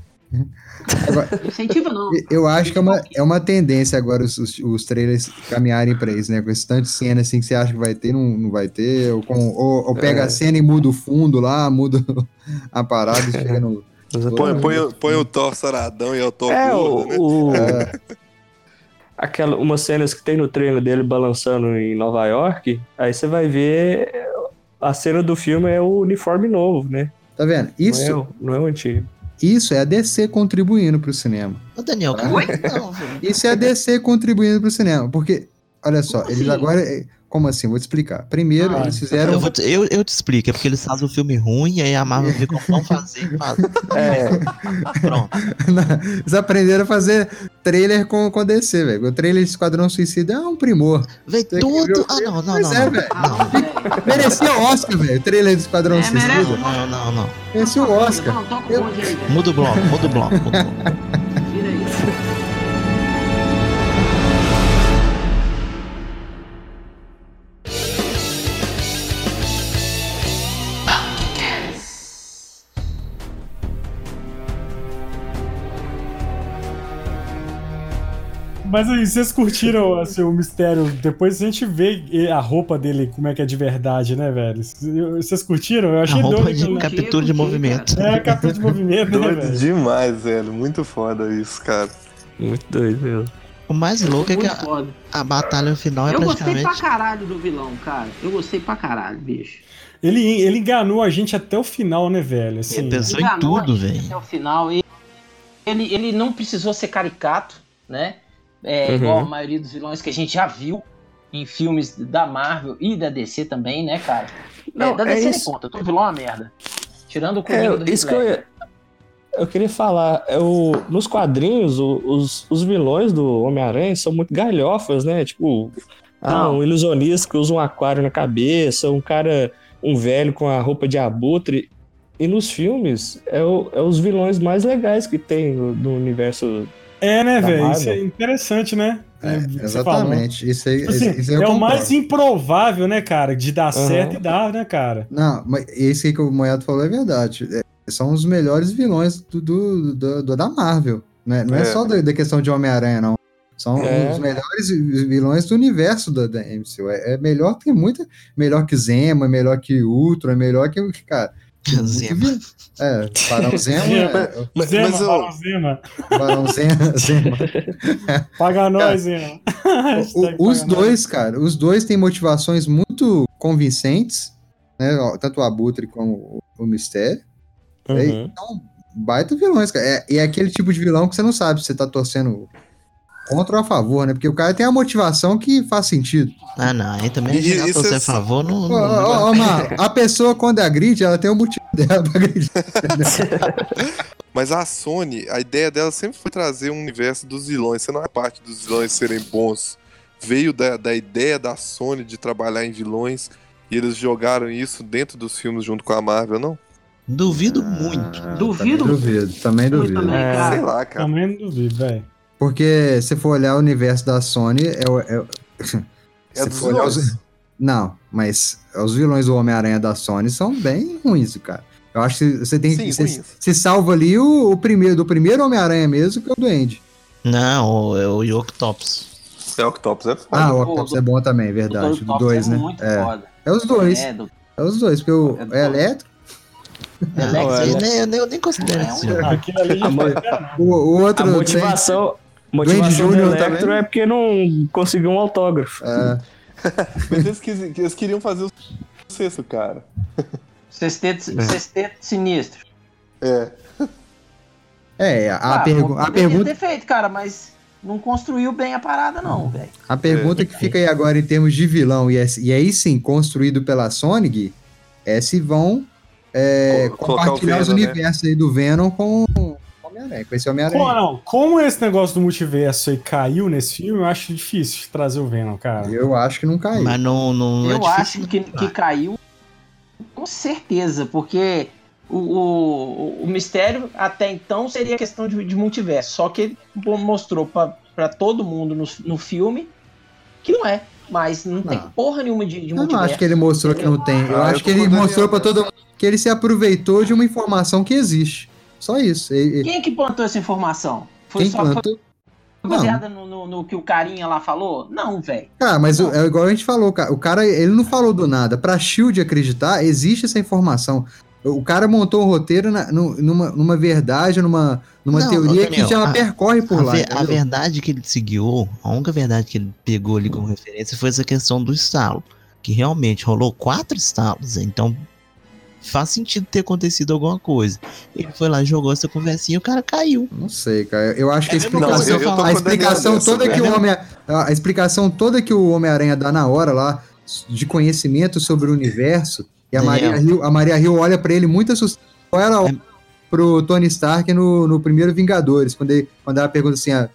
Agora- Incentiva, não. eu acho que é uma, é uma tendência agora os, os, os trailers caminharem pra isso, né? Com esse tanto de cena assim que você acha que vai ter, não, não vai ter. Ou, com, ou, ou pega É. a cena e muda o fundo lá, muda a parada e chega no. Põe, põe, o- põe o Thor saradão e é o Thor É, gordo, né? o, o- É, aquela, umas cenas que tem no trailer dele balançando em Nova York, aí você vai ver a cena do filme é o uniforme novo, né? tá vendo? Isso, Não, é, o- não é o antigo. Isso é a DC contribuindo pro cinema. Ô, Daniel, cara, Oi? não, velho. Isso é a DC contribuindo pro cinema. Porque, olha só, Como eles assim? agora. Como assim? Vou te explicar. Primeiro, Ah, eles fizeram. Eu, vou te, eu, eu te explico, é porque eles fazem um filme ruim e aí a Marvel vê como não fazer e faz. É, Pronto. Eles aprenderam a fazer trailer com, com DC, velho. O trailer de Esquadrão Suicida é um primor. Véi, Tem que ver tudo. o Ah, não, não, Pois não. é, não. velho. Ah, velho. Merecia Oscar, velho. O trailer de Esquadrão É, Suicida. merece. Não, não, não. Merecia o Oscar. Não, toca o Eu-. Muda o bloco, muda o bloco, muda o bloco. Mas aí, vocês curtiram assim, o mistério? Depois a gente vê a roupa dele, como é que é de verdade, né, velho? Vocês curtiram? Eu A achei roupa doido. de lá. captura de movimento. É, captura de movimento, né, Doido velho? demais, velho. Muito foda isso, cara. muito doido mesmo. O mais louco é que Muito a, a batalha final é Eu gostei pra praticamente. caralho do vilão, cara. Eu gostei pra caralho, bicho. Ele, ele enganou a gente até o final, né, velho? Assim, Ele pensou em a tudo, velho. Até o final. Ele, ele, ele não precisou ser caricato, né? É, Uhum. Igual a maioria dos vilões que a gente já viu em filmes da Marvel e da DC também, né, cara? Não, é, da é DC nem isso. conta, todo vilão é uma merda. Tirando o É, Coringa do isso que eu, ia- eu queria falar. É o, nos quadrinhos, os, os vilões do Homem-Aranha são muito galhofas, né? Tipo, ah, um ilusionista que usa um aquário na cabeça, um cara, um velho com a roupa de abutre. E nos filmes, é, o- é os vilões mais legais que tem no, no universo. É, né, velho? Isso é interessante, né? É, exatamente. Isso aí, Tipo assim, isso aí é o mais improvável, né, cara? De dar Aham. certo e dar, né, cara? Não, mas esse aí que o Moedo falou é verdade. É, são os melhores vilões do, do- do- do- da Marvel. Né? Não é, É. só da, da questão de Homem-Aranha, não. São É. os melhores vilões do universo da, da MCU. É, é melhor que muita. Melhor que Zema, melhor que Ultra, melhor que. Cara, Zema. É, Barão Zema. é, Mas, Zema, mas eu- Barão Zema. Barão Zema. Zema. Paga nós, Zema. O- os paga nós. dois, cara, os dois têm motivações muito convincentes, né? Tanto o Abutre como o, o Mistério. Uhum. É, então, baita vilões, cara. É, e é aquele tipo de vilão que você não sabe se você tá torcendo contra ou a favor, né? Porque o cara tem a motivação que faz sentido. Ah, não. Aí também E- virar e pra cê você a favor, não. Não- ô, Mar, a pessoa, quando agride, ela tem o motivo dela pra agredir. Mas a Sony, a ideia dela sempre foi trazer um universo dos vilões. Você não é parte dos vilões serem bons. Veio da, da ideia da Sony de trabalhar em vilões e eles jogaram isso dentro dos filmes junto com a Marvel, não? Duvido muito. Duvido. Também duvido, também duvido. também, É. Sei lá, cara. Também não duvido, velho. Porque se for olhar o universo da Sony, é o. É, o- É se dos for olhar os- vilões. Não, mas os vilões do Homem-Aranha da Sony são bem ruins, cara. Eu acho que você tem Sim, que. Você, salva ali o, o primeiro, do primeiro Homem-Aranha mesmo, que é o Duende. Não, o, é o Octopus. É o Octopus, é foda. Ah, o o- Octopus é bom também, O verdade. Dr. Do dois, é né? muito É. foda. É os dois. É, do- É os dois, porque o É do- é elétrico, Não, Alex, eu, é- nem, eu, nem, eu nem considero É um- assim. O, o outro. A tem- motivação, do Jr. Electro também. é porque não conseguiu um autógrafo. é, Mas eles, quis- eles queriam fazer o sucesso, cara. Sexteto, sexteto sinistro. É. é, a, Ah, pergu a pergunta. ter feito, cara, mas não construiu bem a parada, não, velho. A pergunta que fica aí agora em termos de vilão, e, é- e aí sim, construído pela Sonic, é se vão é, Co- compartilhar os Venom, né? universos aí do Venom com Homem-Aranha, com esse Como, Homem-Aranha. não, como esse negócio do multiverso aí caiu nesse filme, eu acho difícil trazer o Venom, cara. Eu acho que não caiu. Mas não, não é Eu difícil. acho que, que caiu com certeza, porque o, o, o mistério até então seria questão de, de multiverso, só que ele mostrou pra pra todo mundo no, no filme que não é, mas não, tem Não. porra nenhuma de, de Eu não multiverso. acho que ele mostrou que não tem. Eu Ah, acho eu que ele mostrou pra Daniel todo mundo que ele se aproveitou de uma informação que existe. Só isso. E- e- Quem é que plantou essa informação? Foi Quem só foi plantou. baseada no, no- no que o carinha lá falou? Não, velho. Cara, mas o- é igual a gente falou, cara. O cara, ele não falou do nada. Pra Shield acreditar, existe essa informação. O cara montou o roteiro na- nu- numa, numa verdade, numa, numa Não, teoria Daniel, que já a- percorre por A, lá. ve- a verdade que ele se guiou, a única verdade que ele pegou ali como referência foi essa questão do estalo. Que realmente rolou quatro estalos, então faz sentido ter acontecido alguma coisa. Ele foi lá, jogou essa conversinha e o cara caiu. Não sei, cara. Eu acho que a É explicação, coisa, eu- eu a explicação toda nessa, que o homem, a explicação toda que o Homem-Aranha dá na hora lá de conhecimento sobre o universo, e a Daniel. Maria Hill, a Maria Hill olha pra ele muito assustada. Ela olha pro Tony Stark no, no primeiro Vingadores, quando, ele- quando ela pergunta assim, ah,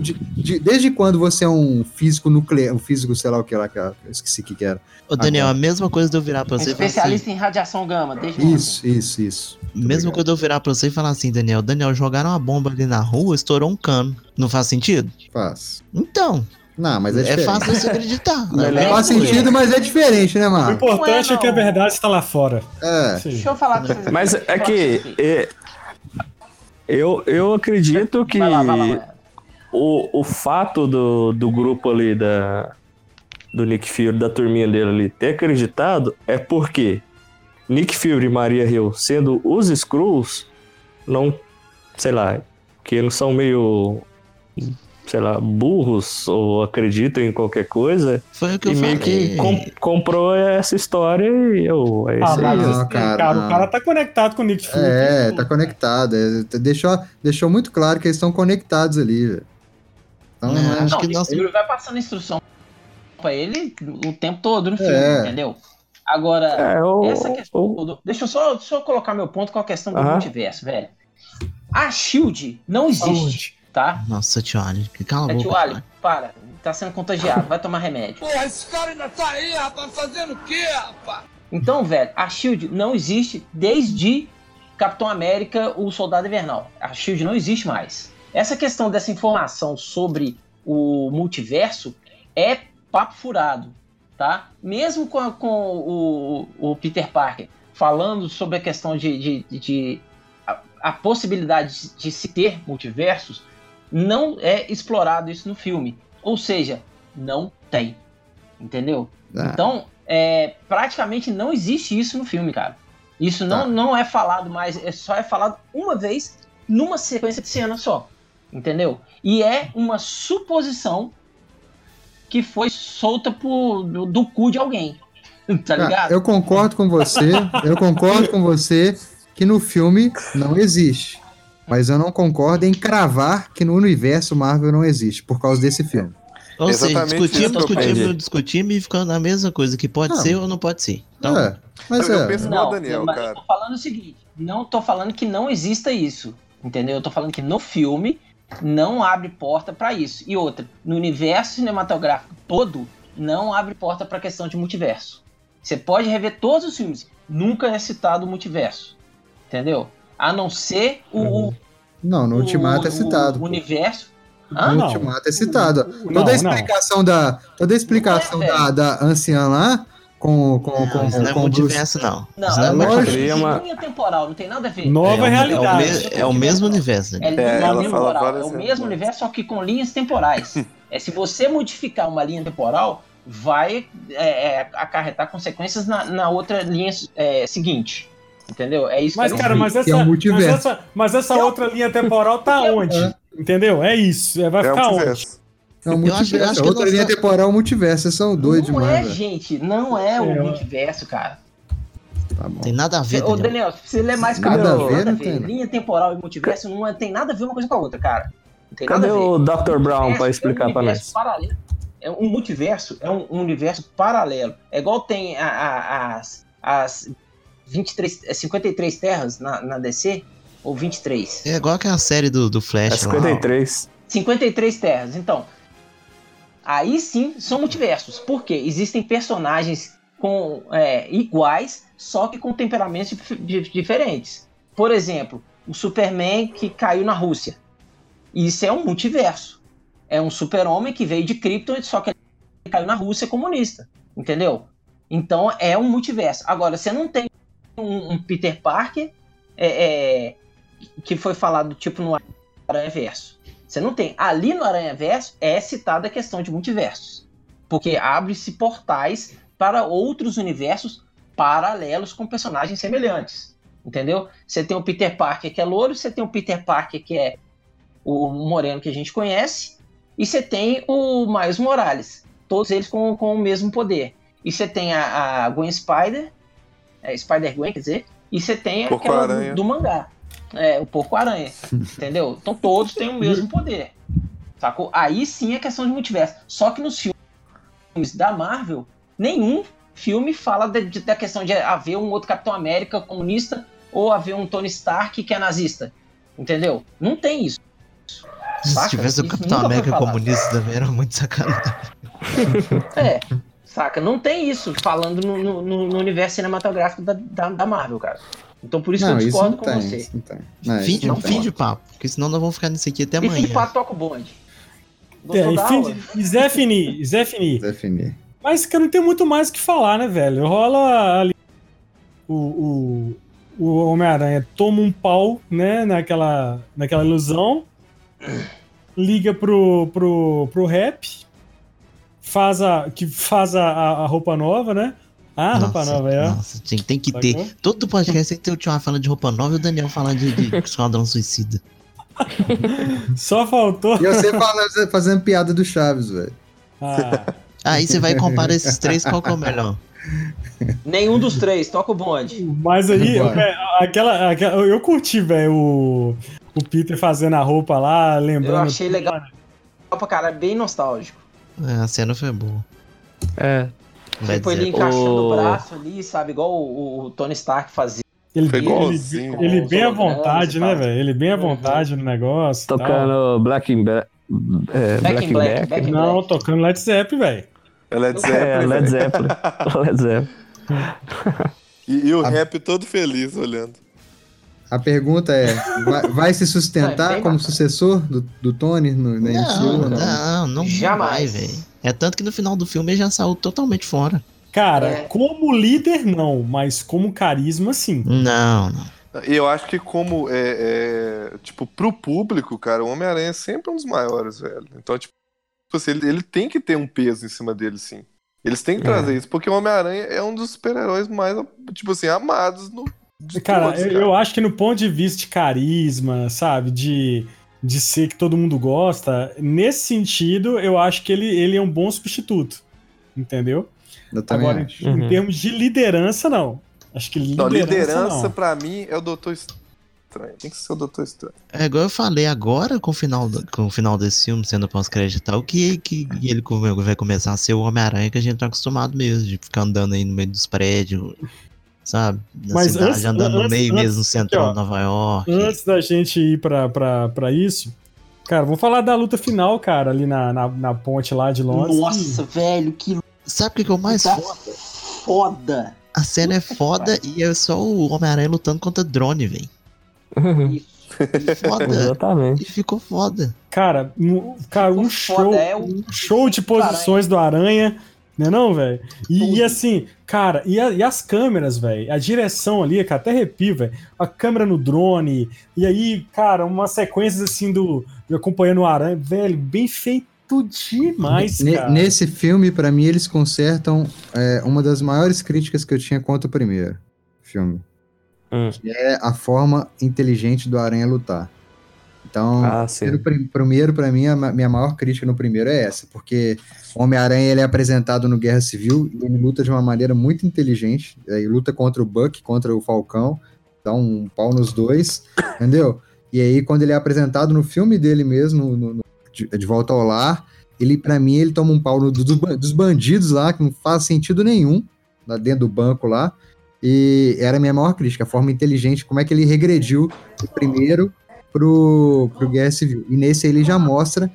de- de- desde quando você é um físico nuclear, um físico, sei lá o que lá, que eu esqueci o que que era. Ô, Daniel, Agora. a mesma coisa de eu virar pra você e falar assim, Especialista em radiação gama, eu Isso, isso, isso. mesma obrigado. coisa de eu virar pra você e falar assim, Daniel, Daniel, jogaram uma bomba ali na rua, estourou um cano. Não faz sentido? Faz. Então, Não, mas é é, fácil você acreditar. Né? Faz Não é. sentido, mas é diferente, né, O Marco? importante Não é, é que a verdade está lá fora. É. Sim. Deixa eu falar pra vocês. Mas é que é, eu, eu acredito que Vai lá, vai lá, vai lá. O, o fato do, do grupo ali da do Nick Fury, da turminha dele ali, ter acreditado é porque Nick Fury e Maria Hill, sendo os Skrulls, não, sei lá, que eles são meio, sei lá, burros ou acreditam em qualquer coisa, Foi o que eu e meio que falei. com- comprou essa história e eu, é isso Ah, mas Não, cara, cara, não. o cara tá conectado com o Nick Fury. É, tá conectado. é, deixou, deixou muito claro que eles estão conectados ali, velho. Então, Não, não é- acho Não, que nós- Fury vai passando instrução pra ele o tempo todo no filme, É. entendeu? Agora, É, o, essa questão do- Deixa eu só, só colocar meu ponto com a questão do Aham. multiverso, velho. A Shield não existe, tá? Nossa, tio Ali, cala a É, boca. tio Ali, para. Tá sendo contagiado, vai tomar remédio. Porra, esse cara ainda tá aí, rapaz, fazendo o quê, rapaz? Então, velho, a Shield não existe desde Capitão América, o Soldado Invernal. A Shield não existe mais. Essa questão dessa informação sobre o multiverso é papo furado, tá? Mesmo com, a- com o, o Peter Parker falando sobre a questão de, de, de- a, a possibilidade de, se ter multiversos, não é explorado isso no filme. Ou seja, não tem. Entendeu? Ah, Então, é, praticamente não existe isso no filme, cara. Isso não, Tá. não é falado mais, é só é falado uma vez numa sequência de cena só. Entendeu? E é uma suposição que foi solta por, do, do cu de alguém. Tá ligado? eu concordo com você, eu concordo com você que no filme não existe. Mas eu não concordo em cravar que no universo Marvel não existe, por causa desse filme. Ou seja, Exatamente isso discutimos, discutimos, discutimos e ficando na mesma coisa, que pode Não. ser ou não pode ser. Então, é, mas eu é. penso igual Não, Daniel, mas cara. eu tô falando o seguinte, não tô falando que não exista isso, entendeu? Eu tô falando que no filme não abre porta pra isso. E outra, no universo cinematográfico todo, não abre porta pra questão de multiverso. Você pode rever todos os filmes, nunca é citado o multiverso, entendeu? A não ser o, o- Não, no o- Ultimato é o- citado. O universo. No Hã? Não. Ultimato é citado. Não, toda a não. explicação da. Toda a explicação é, da, da anciã lá com, com, não, com, isso não é com o Bruce. multiverso, não. Não, Isso não é é multiverso. Linha temporal, não tem nada a ver. Nova é, realidade. É o, me- é o mesmo universo. É né? linha É, ela temporal. É o mesmo universo, só que com linhas temporais. é se você modificar uma linha temporal, vai é, é, acarretar consequências na, na outra linha é, seguinte. Entendeu? É isso Mas, que eu cara, mas é essa, mas essa, mas essa outra linha temporal tá onde? É. Entendeu? É isso. É, vai É ficar onde? Multiverso. É um Eu acho- eu multiverso. acho que outra linha tá- temporal é multiverso. Vocês são doidos não demais, é, velho. gente. Não é o É, multiverso, cara. Tá bom. Tem nada a ver, Ô, Daniel. Daniel, se você ler mais Nada calma, a não ver, nada a não ver. não. Linha temporal e multiverso não é- tem nada a ver uma coisa com a outra, cara. Não tem Cadê nada a ver. o Dr. Brown Multiverso pra é um explicar pra universo nós? paralelo. É um multiverso, é um, um universo paralelo. É igual tem a- a- as, as 23, é 53 terras na, na DC, ou 23? É igual aquela série do, do É Flash lá. ó. 53. 53 terras. Então, aí sim são multiversos. Por quê? Existem personagens com é, iguais, só que com temperamentos dif- di- diferentes. Por exemplo, o Superman que caiu na Rússia. Isso é um multiverso. É um super-homem que veio de Krypton, só que ele caiu na Rússia comunista. Entendeu? Então é um multiverso. Agora, você não tem um, um Peter Parker é, é, que foi falado tipo no Aranha Verso. Você não tem. Ali no Aranha Verso é citada a questão de multiversos. Porque abre-se portais para outros universos paralelos com personagens semelhantes. Entendeu? Você tem o Peter Parker que é louro, você tem o Peter Parker que é o moreno que a gente conhece, e você tem o Miles Morales. Todos eles com, com o mesmo poder. E você tem a, a Gwen Spider, é, Spider-Gwen, quer dizer, e você tem aquela Porco-Aranha. do, do mangá. É, o Porco-Aranha. entendeu? Então todos têm o mesmo poder. Sacou? Aí sim é questão de multiverso. Só que nos filmes da Marvel, nenhum filme fala de- de- da questão de haver um outro Capitão América comunista ou haver um Tony Stark que é nazista. Entendeu? Não tem isso. Se Saca? tivesse o Capitão América comunista também, era muito sacanagem. É, saca? Não tem isso falando no, no- no- no universo cinematográfico da, da, da Marvel, cara. Então por isso Não, que eu isso discordo não com tem. você. Isso não tem. Não, isso Finge, não tem. finge o papo, porque senão nós vamos ficar nisso aqui até E amanhã. fim pato toca o bonde. É, Gostou da aula? enfim, e Zé Fini, Zé Fini. Mas que não tem muito mais o que falar, né, velho? Rola ali. O, o, o Homem-Aranha toma um pau, né, naquela, naquela ilusão. Liga pro, pro, pro rap. Faz a. Que faz a, a roupa nova, né? Ah, roupa nova, é. Nossa, tem, tem que Sacou? ter. Todo podcast tem que ter o Tio falando de roupa nova e o Daniel falando de, de Esquadrão Suicida. Só faltou. E você falando, fazendo piada do Chaves, velho. Ah, Aí você vai comparar esses três, qual que é o melhor? Nenhum dos três, toca o bonde. mas aí, velho, aquela, aquela. Eu curti, velho, o, o Peter fazendo a roupa lá, lembrando. Eu achei legal pra caralho, bem nostálgico. É, a cena foi boa. É. Vai Tipo, ele dizer. encaixando O- braço ali, sabe? Igual o, o Tony Stark fazia. Ele, Foi ele, ele Com bem à hologramas vontade, né, velho? Ele bem à Uhum. vontade no negócio. tal. Tocando Black in Black. É, Black in Black, Black. Back in Não, Black. tocando Led Zeppelin, velho. É Led É, Zeppelin. Led velho. Zeppelin. Led Zeppelin. E, e o A- rap todo feliz olhando. A pergunta é: vai, vai se é sustentar bem como bacana. sucessor do, do Tony no, na Não, MCU? não, Não, não, não vai, Jamais. velho. É tanto que no final do filme ele já saiu totalmente fora. Cara, É. como líder, não, mas como carisma, sim. Não, não. E eu acho que como é, é, tipo, pro público, cara, o Homem-Aranha é sempre um dos maiores, velho. Então, tipo, assim, ele, ele tem que ter um peso em cima dele, sim. Eles têm que trazer isso, porque o Homem-Aranha é um dos super-heróis mais, tipo assim, amados no, de Cara, todos, eu, eu acho que no ponto de vista de carisma, sabe, de, de ser que todo mundo gosta, nesse sentido, eu acho que ele, ele é um bom substituto. entendeu? Eu também Agora, acho. em, Uhum. termos de liderança, não. Acho que Não, liderança, liderança não. pra mim é o Doutor Estranho. Tem que ser o Doutor Estranho. É igual eu falei agora com o final, do- com o final desse filme, sendo pós-crédito e tal, que, que ele vai começar a ser o Homem-Aranha que a gente tá acostumado mesmo, de ficar andando aí no meio dos prédios, sabe? Na Mas cidade, antes- andando no antes- meio antes- mesmo no central de Nova York. Antes da gente ir pra, pra, pra isso, cara, vamos falar da luta final, cara, ali na, na, na ponte lá de Londres. Nossa, velho, que Sabe o que, que é o mais luta foda? foda. A cena é foda e é só o Homem-Aranha lutando contra drone, velho. Foda. Exatamente. E ficou foda. Cara, um, cara, um show, é o- um show de posições do Aranha, né não, velho? E, e assim, cara, e, a- e as câmeras, velho? A direção ali, cara, até arrepio, velho. A câmera no drone, e aí, cara, umas sequências assim do do acompanhando o Aranha, velho, bem feito demais, Ne- cara. Nesse filme, pra mim, eles consertam é, uma das maiores críticas que eu tinha contra o primeiro filme. Hum. Que é a forma inteligente do Aranha lutar. Então, Ah, primeiro, pra mim, a minha maior crítica no primeiro é essa, porque o Homem-Aranha ele é apresentado no Guerra Civil e ele luta de uma maneira muito inteligente. Ele luta contra o Buck, contra o Falcão, dá um pau nos dois, entendeu? E aí, quando ele é apresentado no filme dele mesmo, no- no- de, de Volta ao Lar, ele, pra mim, ele toma um pau no- do- dos bandidos lá, que não faz sentido nenhum, lá dentro do banco lá. E era a minha maior crítica, a forma inteligente, como é que ele regrediu do primeiro pro, pro Guerra Civil. E nesse ele já mostra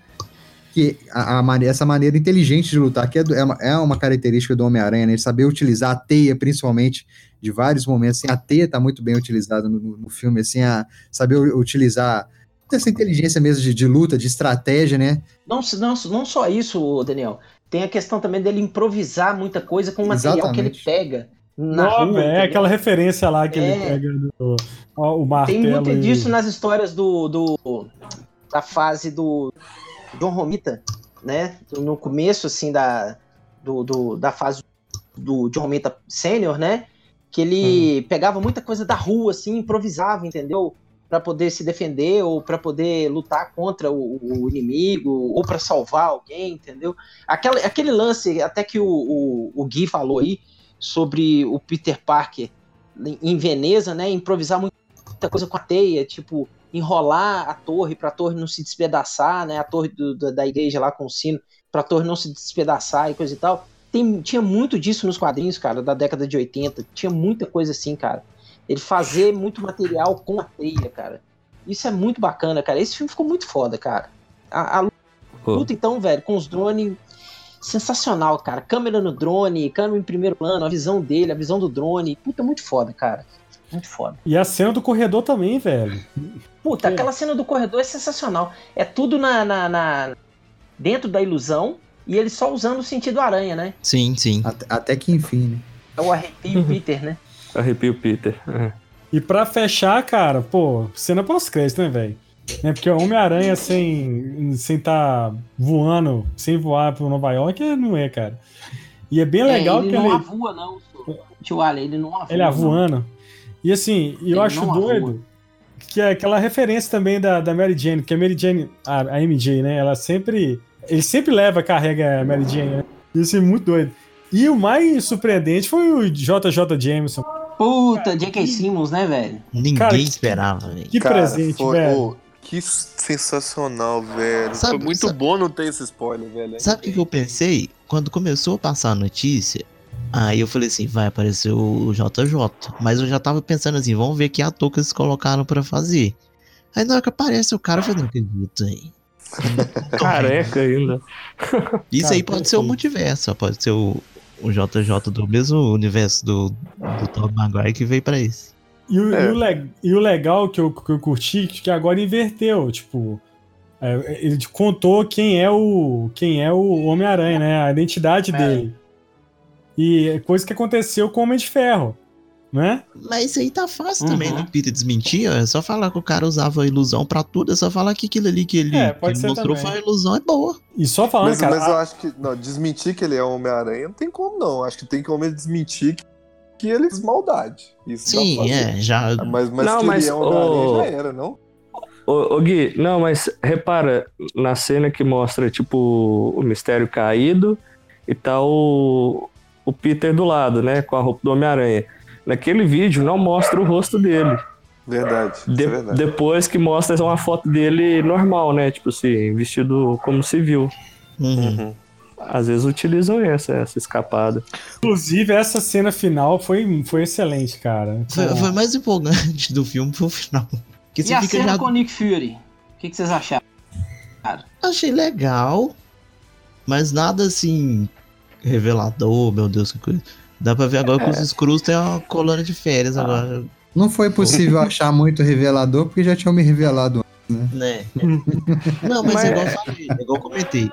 que a, a essa maneira inteligente de lutar, que é, é uma, é uma característica do Homem-Aranha, né? Ele saber utilizar a teia, principalmente, de vários momentos. Assim, a teia tá muito bem utilizada no, no- filme, assim, a saber utilizar essa inteligência mesmo de, de luta, de estratégia, né? Não, não, não só isso, Daniel. Tem a questão também dele improvisar muita coisa com o material que ele Exatamente. pega na rua. é aquela referência lá que É. ele pega do, ó, o martelo. Tem muito e- disso nas histórias do, do da fase do John Romita, né? No começo assim da do, do- da fase do John Romita Sênior, né? Que ele pegava muita coisa da rua assim, improvisava, entendeu? Pra poder se defender ou pra poder lutar contra o, o inimigo ou pra salvar alguém, entendeu? Aquela, aquele lance até que o, o, o Gui falou aí sobre o Peter Parker em- Veneza, né? Improvisar muita coisa com a teia, tipo, enrolar a torre pra torre não se despedaçar, né? A torre do- da- da igreja lá com o sino, pra torre não se despedaçar e coisa e tal. Tem, tinha muito disso nos quadrinhos, cara, da década de 80. Tinha muita coisa assim, cara. Ele fazer muito material com a teia, cara. Isso é muito bacana, cara. Esse filme ficou muito foda, cara. A, a Pô. luta, então, velho, com os drones. Sensacional, cara. Câmera no drone, câmera em primeiro plano, a visão dele, a visão do drone. Puta, muito foda, cara. Muito foda. E a cena do corredor também, velho. Puta, É. aquela cena do corredor é sensacional. É tudo na, na- na- dentro da ilusão e ele só usando o sentido aranha, né? Sim, sim. Até, até que enfim, né? É o arrepio Peter, né? Arrepio Peter. É. E pra fechar, cara, pô, cena pós-crédito, né, velho? É porque o Homem-Aranha sem sem tá voando, sem voar pro Nova York, é- não é, cara. E é bem legal É, ele que não ele, avua, não, senhor. tio Ale, ele não avua. ele é não. voando. E assim, eu Ele acho não avua. doido que é aquela referência também da, da Mary Jane, porque a Mary Jane, a, a MJ, né, ela sempre, ele sempre leva, carrega a Mary Jane, né? Isso é muito doido. E o mais surpreendente foi o JJ Jameson. Puta, J.K. Simmons, né, velho? Ninguém Cara, que- esperava, velho. Que Cara, presente, foi- velho. ô, que sensacional, velho. Sabe- foi muito sabe- bom não ter esse spoiler, velho. Sabe o que que eu pensei? Quando começou a passar a notícia, aí eu falei assim, vai aparecer o JJ. Mas eu já tava pensando assim, vamos ver que ator que eles colocaram pra fazer. Aí na hora que aparece o cara, eu falei, não acredito aí. Careca ainda. Isso Cara, aí pode ser o multiverso, pode ser o, o JJ do mesmo universo do, do Tom Maguire que veio pra esse. E o, É. e o le- e o legal que eu, que eu curti, que agora inverteu, tipo, é, ele contou quem é o quem é o Homem-Aranha, né? A identidade É. dele. E é coisa que aconteceu com o Homem de Ferro, né? Mas isso aí tá fácil Uhum. também, né? Peter desmentir, ó, é só falar que o cara usava ilusão pra tudo, é só falar que aquilo ali que ele, É, que pode ele ser mostrou também. foi uma ilusão, é boa. E só falando, Mas, cara, mas eu acho que. Não, desmentir que ele é Homem-Aranha não tem como, não. Acho que tem como ele desmentir que, que ele fez maldade. Isso Sim, é, já. Mas, mas Não, mas, é ô- já era, não? Ô, ô, Gui, não, mas repara na cena que mostra, tipo, o mistério caído e tá o, o Peter do lado, né? Com a roupa do Homem-Aranha. Naquele vídeo não mostra o rosto dele. Verdade. De- isso é verdade. depois que mostra uma foto dele normal, né? Tipo assim, vestido como civil. Uhum. Às vezes utilizam essa, essa escapada. Inclusive, essa cena final foi, foi excelente, cara. Foi, foi mais empolgante do filme foi o final. Que E a fica cena já. com o Nick Fury? O que, que vocês acharam? Achei legal, mas nada assim revelador, meu Deus, que coisa. Dá pra ver agora que os Screws têm uma colônia de férias agora, Não foi possível achar muito revelador, porque já tinham me revelado né? Não, mas, Mas- é igual eu falei, é igual eu comentei.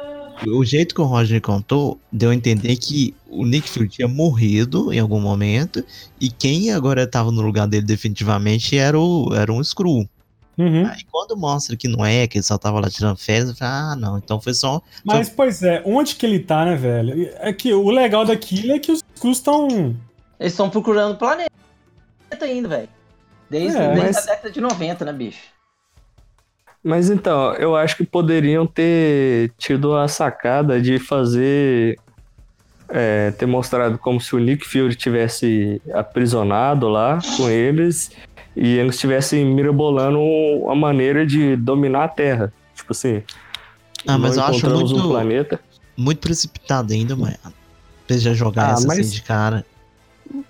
O jeito que o Roger contou deu a entender que o Nick Fury tinha morrido em algum momento e quem agora tava no lugar dele definitivamente era, o, era um Screw. Uhum. Aí quando mostra que não é, que ele só tava lá tirando férias, eu falei, ah, não, então foi só. Mas, pois é, onde que ele tá, né, velho? É que o legal daquilo é que os Skrulls estão. Eles estão procurando o planeta ainda, velho. Desde, É, desde mas- a década de 90, né, bicho? Mas então, eu acho que poderiam ter tido a sacada de fazer. é, ter mostrado como se o Nick Fury tivesse aprisionado lá com eles e eles estivessem mirabolando a maneira de dominar a Terra. Tipo assim. Ah, mas não eu acho muito- um planeta. Muito precipitado ainda. Pra eles já jogar Ah, essa mas- assim de cara.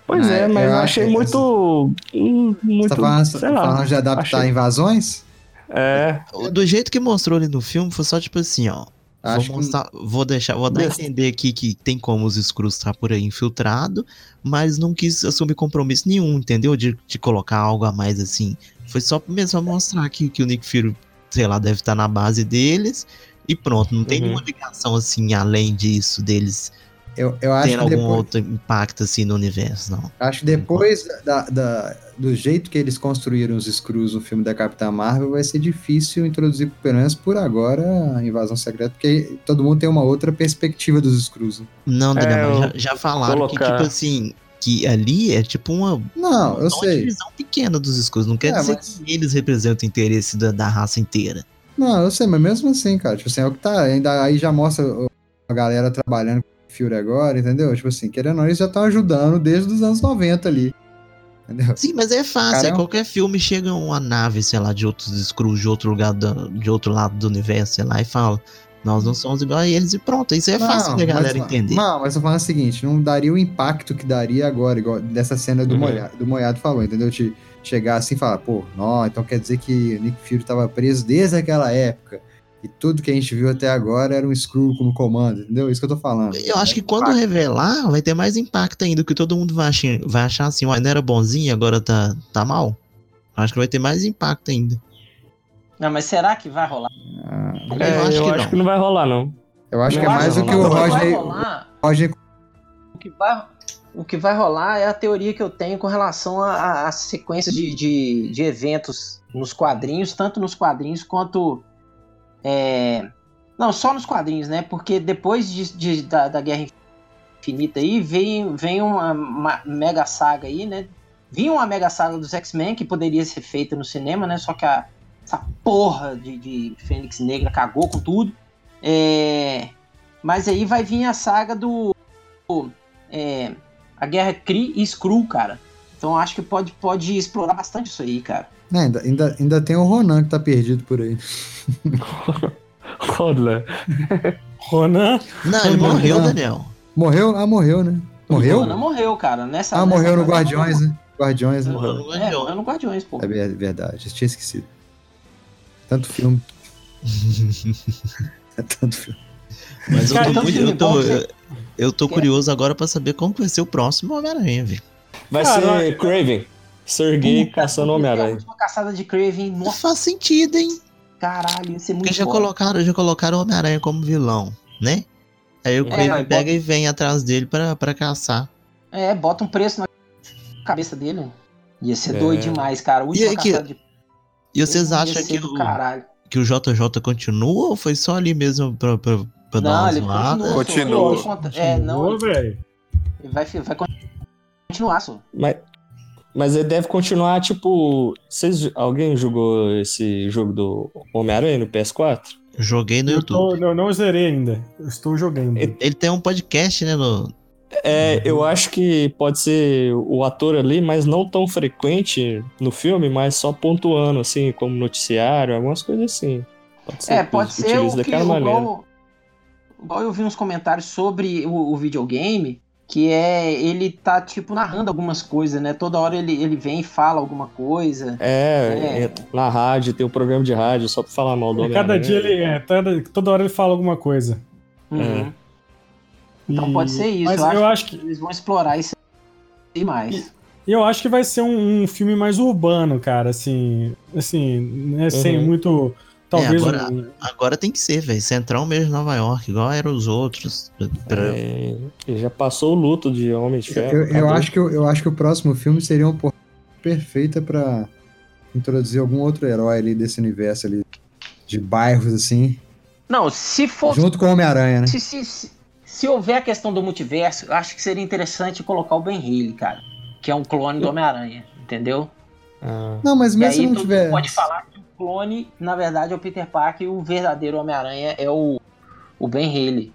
Pois Ah, é, mas eu achei que- muito. hum, Você Muito. tá falando, sei lá. falando de adaptar achei- invasões? É, Do jeito que mostrou ali no filme, foi só tipo assim, ó. Acho vou, que- mostrar, vou deixar, vou dar a entender aqui que tem como os Screws estar por aí infiltrado, mas não quis assumir compromisso nenhum, entendeu? De, de colocar algo a mais assim. Foi só mesmo mostrar que, que o Nick Fury, sei lá, deve estar na base deles e pronto. Não tem Uhum. nenhuma ligação assim, além disso, deles Eu, eu acho ter que algum depois, outro impacto assim no universo, não. acho que depois da, da- do jeito que eles construíram os Screws no filme da Capitã Marvel, vai ser difícil introduzir, pelo menos por agora, a invasão secreta, porque todo mundo tem uma outra perspectiva dos Screws. né? Não, É, Daniel, eu já, já falaram que, colocar- tipo assim, que ali é tipo uma Não, eu uma sei. divisão pequena dos Screws. Não quer É, dizer mas- que eles representam o interesse da, da raça inteira. Não, eu sei, mas mesmo assim, cara, tipo assim, é o que tá, ainda aí já mostra o- a galera trabalhando com Fury agora, entendeu? Tipo assim, querendo ou não, eles já estão ajudando desde os anos 90 ali. Entendeu? Sim, mas é fácil. É qualquer filme chega uma nave, sei lá, de outros Screws, de outro lugar, do- de outro lado do universo, sei lá, e fala. Nós não somos igual a eles e pronto. Isso é fácil da mas- galera entender. Não, mas eu falando o seguinte, não daria o impacto que daria agora, igual dessa cena do, Uhum. molhado, do Moiado falou, entendeu? De chegar assim e falar, pô, não, então quer dizer que o Nick Fury tava preso desde aquela época. E tudo que a gente viu até agora era um Screw como comando, entendeu? Isso que eu tô falando. Eu acho que quando revelar, vai ter mais impacto ainda, que todo mundo vai achar, vai achar assim, ué, não era bonzinho, agora tá, tá mal. Acho que vai ter mais impacto ainda. Não, mas será que vai rolar? Ah, é, eu acho que acho não. que não vai rolar, não. eu acho Eu que é mais que o que não. o O Roger, rolar Roger O que vai, o que vai rolar é a teoria que eu tenho com relação a- a- às sequências de, de, de eventos nos quadrinhos, tanto nos quadrinhos quanto. É, não, só nos quadrinhos, né? Porque depois de, de- da, da Guerra Infinita aí, vem, vem uma, uma mega saga aí, né? Vinha uma mega saga dos X-Men que poderia ser feita no cinema, né? Só que a, essa porra de, de Fênix Negra cagou com tudo. É, mas aí vai vir a saga do. é, a guerra Kree e Skrull, cara. Então acho que pode, pode explorar bastante isso aí, cara. Né, ainda, ainda, ainda tem o Ronan que tá perdido por aí. Olha. Ronan. Não, ele morreu. Daniel. Morreu? Ah, morreu, né? Morreu? Ronan morreu, cara. Nessa, Ah, nessa morreu no Guardiões, né? Guardiões, né? Morreu no É, Guardiões. morreu no Guardiões, pô. É ver- verdade, eu tinha esquecido. Tanto filme. É tanto filme. Mas eu tô, muito, eu tô, bom, eu, tô curioso agora pra saber como vai ser o próximo Homem-Aranha, velho. Vai Cara, ser Craven. Sergei caçando A Homem-Aranha. última caçada de Craven, Não nossa, faz sentido, hein? caralho, ia ser muito Porque já foda. colocaram, já colocaram o Homem-Aranha como vilão, né? Aí o É, Craven pega bota- e vem atrás dele pra, pra caçar. É, bota um preço na cabeça dele. Ia ser É. doido demais, cara. Última E caçada de E vocês acham que o, caralho. que o JJ continua ou foi só ali mesmo pra, pra, pra dar Não, uma ele zoada? continua. Continua. conta- É, não, ele vai, vai continuar, só. Mas, mas ele deve continuar, tipo. Vocês, alguém jogou esse jogo do Homem-Aranha no PS4? Joguei no Eu, YouTube. tô, eu não zerei ainda. Eu estou jogando. Ele tem um podcast, né? No... É, eu acho que pode ser o ator ali, mas não tão frequente no filme, mas só pontuando, assim, como noticiário, algumas coisas assim. Pode ser É, que pode ser o que, daquela maneira. igual, igual eu vi uns comentários sobre o, o videogame, que é ele tá tipo narrando algumas coisas, né? Toda hora ele, ele vem e fala alguma coisa. É, É. é, na rádio, tem um programa de rádio só pra falar mal do É, Cada dia ele. É, toda, toda hora ele fala alguma coisa. Uhum. Então E- pode ser isso. Mas eu, eu acho, acho que eles vão explorar isso e mais. E eu acho que vai ser um, um filme mais urbano, cara, assim, assim, né, sem Uhum. muito, talvez É, agora- um- Agora tem que ser, velho. Central mesmo Nova York, igual eram os outros. Pra- É, ele já passou o luto de Homem de Ferro. Eu, eu acho que, o- eu acho que o próximo filme seria uma oportunidade perfeita pra introduzir algum outro herói ali desse universo ali, de bairros assim, Não, se for. junto com o Homem-Aranha, né? Se, se, se, se houver a questão do multiverso, eu acho que seria interessante colocar o Ben Haley, cara. Que é um clone do Homem-Aranha, entendeu? Ah, Não, mas mesmo se não tiver. pode falar clone, na verdade, é o Peter Parker e o verdadeiro Homem-Aranha é o, o Ben Haley,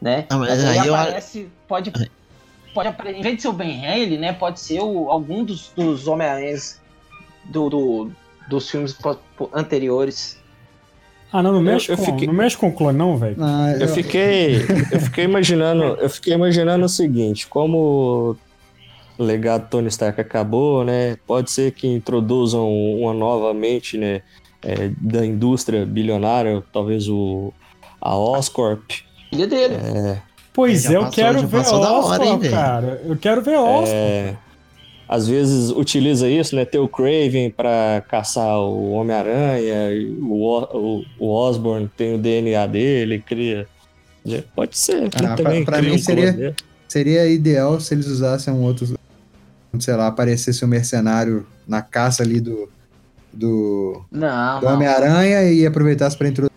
né? Ah, mas mas aí aí eu- aparece, pode, pode apare- em vez de ser o Ben Haley, né, pode ser o, algum dos, dos Homem-Aranhas do, do- dos filmes anteriores. Ah, não, não mexe, eu com, fiquei- não mexe com o clone, não, velho. Ah, Eu fiquei, eu fiquei imaginando, eu fiquei imaginando o seguinte, como o legado Tony Stark acabou, né? Pode ser que introduzam uma nova mente, né, é, da indústria bilionária, talvez o a Oscorp. Filha dele. Pois Já é, eu passou- quero ver hora, hein, cara. Eu quero ver Oscar. É, às vezes utiliza isso, né? Ter o Craven para caçar o Homem-Aranha, o, O- o, Osborn tem o DNA dele, cria. Pode ser. Ah, cria mim um seria-. Seria ideal se eles usassem um outro. Sei lá, aparecesse um mercenário na caça ali do. Do, Não, do. Homem-Aranha e aproveitasse pra introduzir.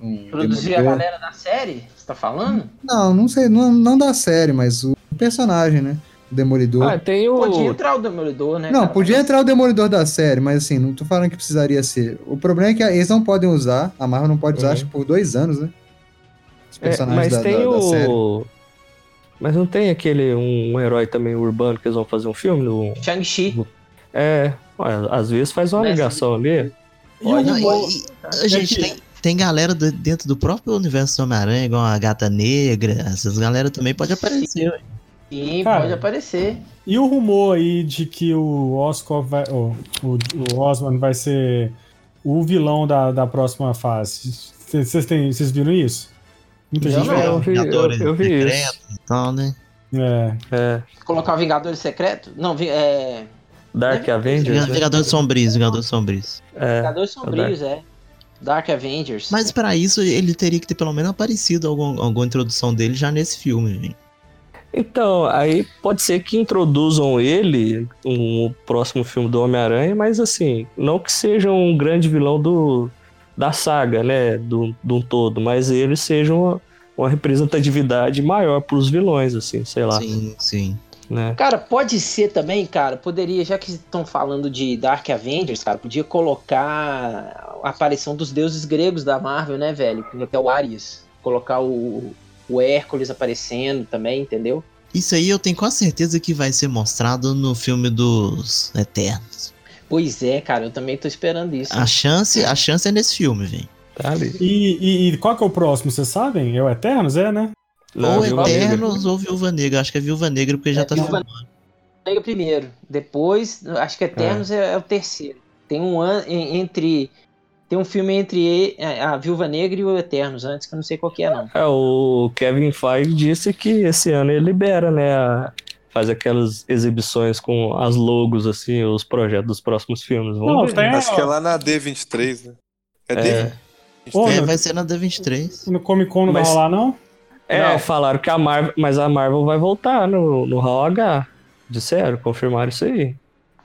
Um Produzir a galera da série? Você tá falando? Não, não sei, não, não da série, mas o personagem, né? O Demolidor. Ah, tem o. Podia entrar o Demolidor, né? Não, cara? podia entrar o Demolidor da série, mas assim, não tô falando que precisaria ser. O problema é que eles não podem usar, a Marvel não pode usar, Uhum. acho que por dois anos, né? Os É, personagens mas da, tem da- da série. o. Mas não tem aquele um, um herói também urbano que eles vão fazer um filme? No... Shang-Chi. É, ué, às vezes faz uma ligação ali. E o Pode- Não, e- e- a gente tem, tem galera do- dentro do próprio universo do Homem-Aranha, igual a Gata Negra, essas galera também pode aparecer. Sim, Cara, pode aparecer. E o rumor aí de que o Oscar vai. o o, o Osman vai ser o vilão da, da próxima fase. Vocês têm- vocês viram isso? Muita Eu gente não. eu vi, eu, Vingadores eu vi Secretos isso. e tal, né? É. É, Colocar o Vingadores Secreto? Não, vi- é. Dark Avengers. Vinga- né? Vingadores Sombrios, Vingadores Sombrios. É, Vingadores Sombrios, é. Dark Avengers. Mas pra isso ele teria que ter pelo menos aparecido algum, alguma introdução dele já nesse filme, gente. Então, aí pode ser que introduzam ele no próximo filme do Homem-Aranha, mas assim, não que seja um grande vilão do, da saga, né? Do, do todo, mas ele seja uma, uma representatividade maior pros vilões, assim, sei lá. Sim, sim. Né? Cara, pode ser também, cara, poderia, já que estão falando de Dark Avengers, cara, podia colocar a aparição dos deuses gregos da Marvel, né, velho? Até o Ares. Colocar o, o Hércules aparecendo também, entendeu? Isso aí eu tenho quase certeza que vai ser mostrado no filme dos Eternos. Pois é, cara, eu também tô esperando isso. A chance, a chance é nesse filme, velho. Tá ali. E, e- e qual que é o próximo, vocês sabem? É o Eternos, é, né? Não, ou Viúva Negra. Eternos ou Viúva Negra. Acho que é Viúva Negra porque já É, tá Viúva filmando. Negra primeiro. Depois, acho que Eternos é, é o terceiro. Tem um ano en- entre. Tem um filme entre é, a Viúva Negra e o Eternos, antes que eu não sei qual que é, não. É, o Kevin Feige disse que esse ano ele libera, né? a- faz aquelas exibições com as logos, assim, os projetos dos próximos filmes. Vamos Não, ver. Acho que é lá na D23, né? É, É. D23. Pô, É, no- vai ser na D23. No Comic Con não Mas- vai rolar, não? É, Não. falaram que a Marvel. Mas a Marvel vai voltar no, no Hall H. Disseram, confirmaram isso aí.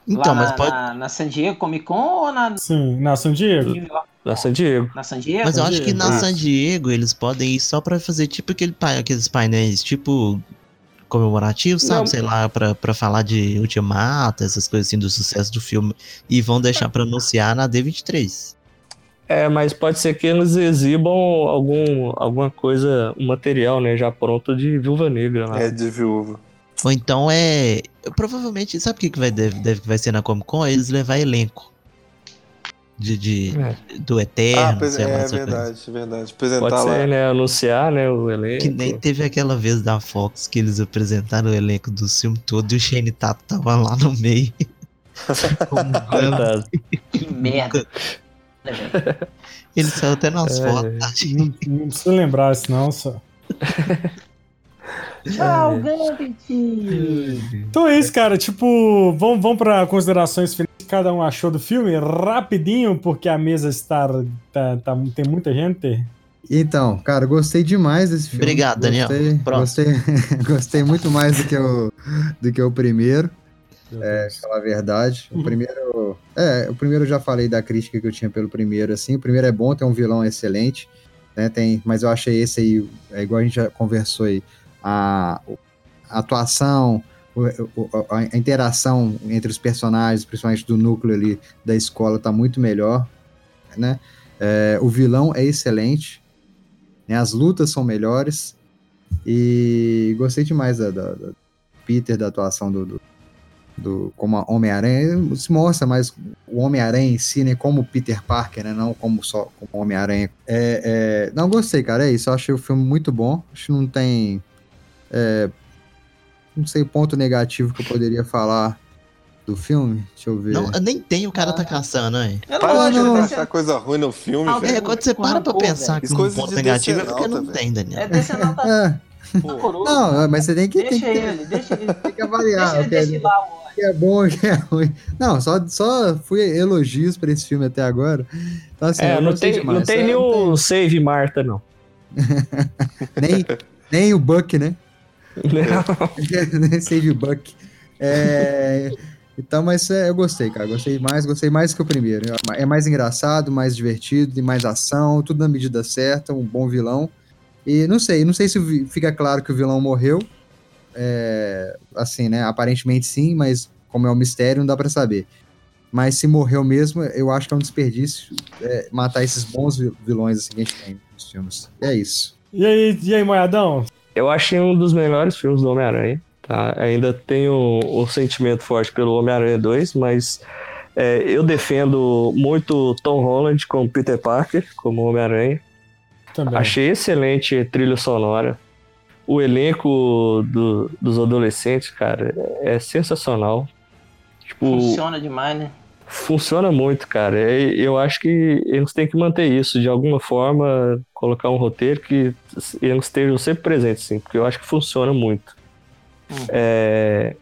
Então, Lá mas na, pode. na, na San Diego Comic Con ou na, Sim, na San Diego. Da San Diego. na San Diego? Mas eu acho que na Isso. San Diego eles podem ir só pra fazer tipo aquele, aqueles painéis tipo comemorativos, sabe? Não. Sei lá, pra, pra falar de Ultimato, essas coisas assim do sucesso do filme. E vão deixar pra anunciar na D23. É, mas pode ser que eles exibam algum, alguma coisa, um material, né, já pronto de Viúva Negra lá. É, de viúva. Ou então é. Provavelmente, sabe o que, que vai, deve, deve, vai ser na Comic Con? Eles levar elenco. De, de, É. do Ah, Eterno, pois- sei lá, é essa coisa. verdade, verdade. Apresentar Pode lá. ser, né, anunciar, né, o elenco. Que nem teve aquela vez da Fox que eles apresentaram o elenco do filme todo e o Shane Tato tava lá no meio. Um. Que merda. Ele saiu até nas É. fotos. Não, não precisa lembrar isso, não, só. Tchau, Gambit! Então é isso, cara. Tipo, vamos, vamos para considerações finais que cada um achou do filme, rapidinho, porque a mesa está. tá- tá- tem muita gente. Então, cara, gostei demais desse filme. Obrigado, Daniel. Gostei, Pronto. gostei, gostei muito mais do que o, do que o primeiro. É, falar a verdade. O primeiro. É, o primeiro eu já falei da crítica que eu tinha pelo primeiro, assim. O primeiro é bom, tem um vilão excelente, né? Tem, mas eu achei esse aí, é igual a gente já conversou aí, a, a atuação, a, a interação entre os personagens, principalmente do núcleo ali da escola, tá muito melhor, né? É, o vilão é excelente, né? As lutas são melhores e gostei demais da, da- da Peter, da atuação do, do, do- como a Homem-Aranha, se mostra mais o Homem-Aranha em si, né, como Peter Parker, né, não como só como Homem-Aranha. É, é, não gostei, cara, é isso, eu achei o filme muito bom, acho que não tem, é, não sei o ponto negativo que eu poderia falar do filme, deixa eu ver. Não, nem tem o cara tá caçando, hein? Eu Para gosto de achar descer- coisa ruim no filme, Ah, velho. É, quando você para pra pensar que um ponto negativo é porque não, não tá, tem, Daniel. É não, não, mas você tem que, tem Deixa que, ele, deixa ele. tem que avaliar Deixa o ele é, o o que é bom o que é ruim. Não, só, só fui elogios pra esse filme até agora. Então, assim, É, não gostei tem, demais. não tem nenhum Save Marta, não. nem, nem o Buck, né? nem Save o Buck. É, então, mas é, eu gostei, cara. Gostei mais, gostei mais que o primeiro. É mais engraçado, mais divertido, tem mais ação, tudo na medida certa, um bom vilão. E não sei, não sei se fica claro que o vilão morreu. É, assim, né? Aparentemente sim, mas como é um mistério, não dá pra saber. Mas se morreu mesmo, eu acho que é um desperdício é, matar esses bons vi- vilões assim, que a gente tem nos filmes. É isso. E aí, e aí, Moedão? Eu achei um dos melhores filmes do Homem-Aranha. Tá? Ainda tenho o sentimento forte pelo Homem-Aranha 2, mas é, eu defendo muito Tom Holland como Peter Parker, como Homem-Aranha. Também. Achei excelente a trilha sonora. O elenco do- dos adolescentes, cara, é sensacional. Tipo, Funciona demais, né? Funciona muito, cara. E Eu acho que eles têm que manter isso, de alguma forma, colocar um roteiro que eles estejam sempre presentes, sim, porque eu acho que funciona muito. É...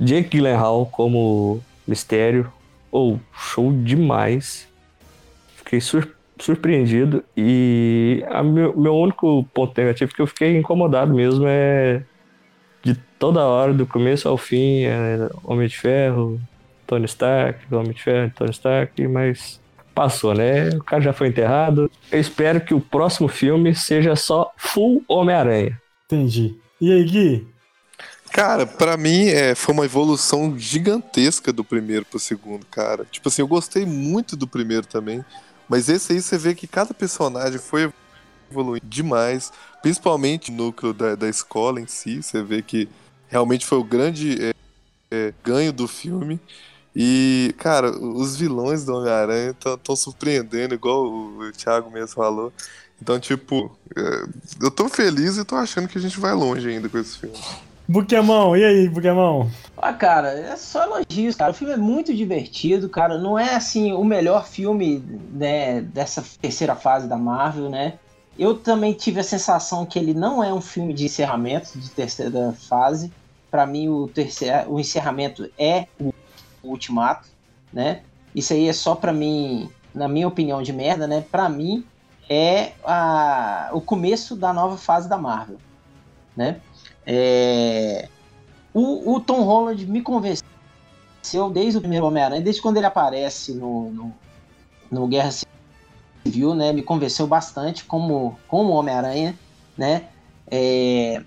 Jake Gyllenhaal como Mistério, ou show demais. Fiquei sur- surpreendido e a meu, meu único ponto negativo que eu fiquei incomodado mesmo é de toda hora, do começo ao fim, é Homem de Ferro, Tony Stark, Homem de Ferro, Tony Stark, mas passou, né? O cara já foi enterrado. Eu espero que o próximo filme seja só full Homem-Aranha. Entendi. E aí, Gui? Cara, pra mim é, foi uma evolução gigantesca do primeiro pro segundo, cara. Tipo assim, eu gostei muito do primeiro também, mas esse aí você vê que cada personagem foi evoluindo demais, principalmente o núcleo da, da escola em si. Você vê que realmente foi o grande é, é, ganho do filme. E, cara, os vilões do Homem-Aranha estão surpreendendo, igual o Thiago mesmo falou. Então, tipo, é, eu tô feliz e tô achando que a gente vai longe ainda com esse filme. Buquemão, e aí, Buquemão? Ah, cara, é só elogios, cara. O filme é muito divertido, cara. Não é assim o melhor filme né, dessa terceira fase da Marvel, né? Eu também tive a sensação que ele não é um filme de encerramento de terceira fase. Pra mim, o, terceiro, o encerramento é o, ultimato, né? Isso aí é só pra mim, na minha opinião de merda, né? Pra mim, é a, o começo da nova fase da Marvel, né? É, o, o Tom Holland me convenceu desde o primeiro Homem-Aranha, desde quando ele aparece no, no, no Guerra Civil, né? Me convenceu bastante como, como Homem-Aranha, né? É,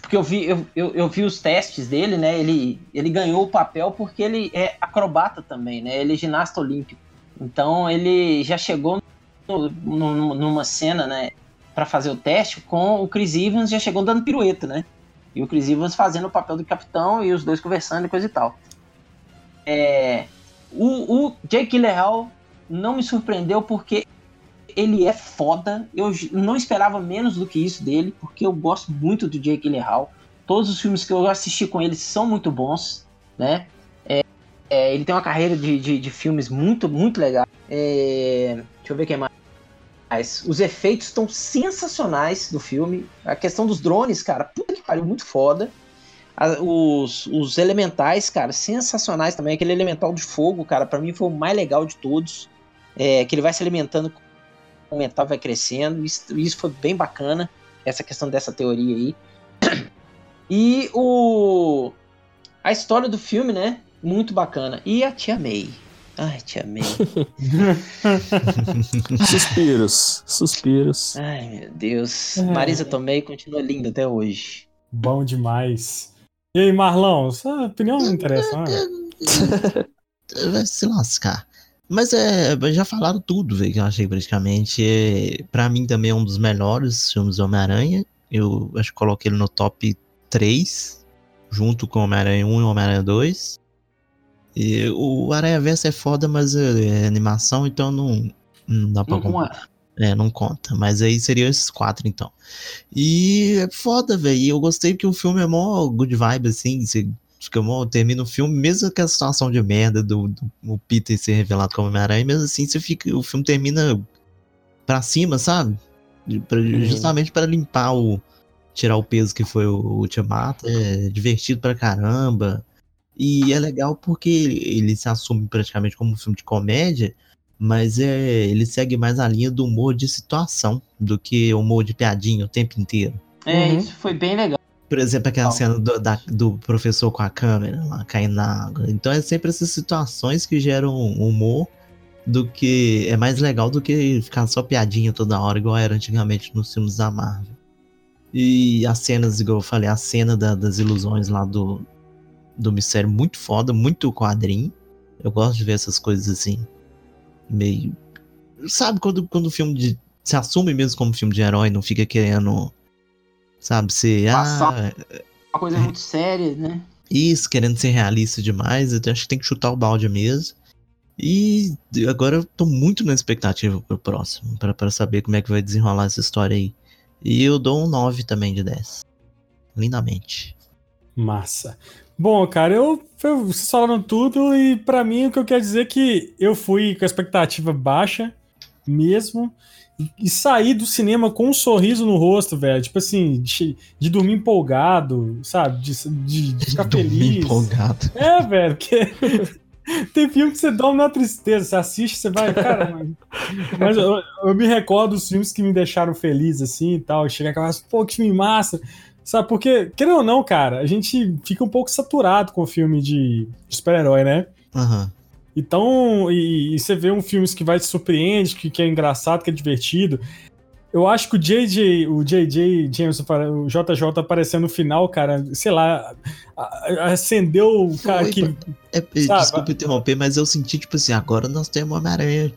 porque eu vi, eu, eu, eu, vi os testes dele, né? Ele, ele ganhou o papel porque ele é acrobata também, né? Ele é ginasta olímpico. Então ele já chegou num- numa cena, né, pra fazer o teste, com o Chris Evans já chegou dando pirueta, né? E o Chris Evans fazendo o papel do capitão e os dois conversando e coisa e tal. É, o, o Jake Gyllenhaal não me surpreendeu porque ele é foda. Eu não esperava menos do que isso dele, porque eu gosto muito do Jake Gyllenhaal. Todos os filmes que eu assisti com ele são muito bons, né? É, é, ele tem uma carreira de, de, de filmes muito, muito legal. É, deixa eu ver o que mais. Os efeitos estão sensacionais do filme. A questão dos drones, cara, puta que pariu, muito foda. A- os, os elementais, cara, sensacionais também. Aquele elemental de fogo, cara, pra mim foi o mais legal de todos. É, que ele vai se alimentando, o mental vai crescendo. Isso, isso foi bem bacana, essa questão dessa teoria aí. E o. A história do filme, né? Muito bacana. E a Tia May. Ai, Tia May. Suspiros, suspiros. Ai, meu Deus. É. Marisa Tomei continua linda até hoje. Bom demais. E aí, Marlon, sua opinião não interessa, né? Vai se lascar. Mas é, já falaram tudo, velho, que eu achei praticamente. É, pra mim também é um dos melhores filmes do Homem-Aranha. Eu acho que coloquei ele no top 3, junto com Homem-Aranha 1 e Homem-Aranha 2. E o Aranha Verso é foda, mas é, é animação, então não, não dá pra Não comparar. É, não conta. Mas aí seriam esses quatro, então. E é foda, velho. E eu gostei que o filme é mó good vibe, assim. Você fica mó, termina o filme, mesmo com a situação de merda do, do o Peter ser revelado como Homem-Aranha, mesmo assim, você fica, o filme termina pra cima, sabe? Pra- Justamente pra limpar o. tirar o peso que foi o Ultimato. É divertido pra caramba. E é legal porque ele se assume praticamente como um filme de comédia, mas é, ele segue mais a linha do humor de situação do que o humor de piadinha o tempo inteiro. É, Uhum. isso foi bem legal. Por exemplo, aquela cena do, da- do professor com a câmera lá caindo na água. Então é sempre essas situações que geram humor do que é mais legal do que ficar só piadinha toda hora, igual era antigamente nos filmes da Marvel. E as cenas, igual eu falei, a cena da- das ilusões lá do, do mistério muito foda, muito quadrinho. Eu gosto de ver essas coisas assim, meio. Sabe, quando, quando o filme de, se assume mesmo como filme de herói, não fica querendo, sabe, ser. Passar- Ah, Uma coisa muito séria, né? isso, querendo ser realista demais, eu acho que tem que chutar o balde mesmo. E agora eu tô muito na expectativa pro próximo, pra, pra saber como é que vai desenrolar essa história aí. E eu dou um 9 também de 10. Lindamente. Massa. Bom, cara, eu, eu vocês falaram tudo e pra mim o que eu quero dizer é que eu fui com a expectativa baixa mesmo e, e saí do cinema com um sorriso no rosto, velho. Tipo assim, de, de dormir empolgado, sabe? De, de, de ficar Dormi feliz. empolgado. É, velho, porque tem filme que você dorme na tristeza, você assiste, você vai, cara, mas, mas eu, eu me recordo dos filmes que me deixaram feliz, assim, e tal, chegar aquela, pô, que filme massa, sabe, porque, querendo ou não, cara, a gente fica um pouco saturado com o filme de, de super-herói, né? Aham. Então, e, e você vê um filme que vai te surpreende, que, que é engraçado, que é divertido. Eu acho que o JJ, o JJ Jameson, o JJ aparecendo no final, cara, sei lá, acendeu o cara Foi, que. É, Sabe? desculpa interromper, mas eu senti, tipo assim, agora nós temos Homem-Aranha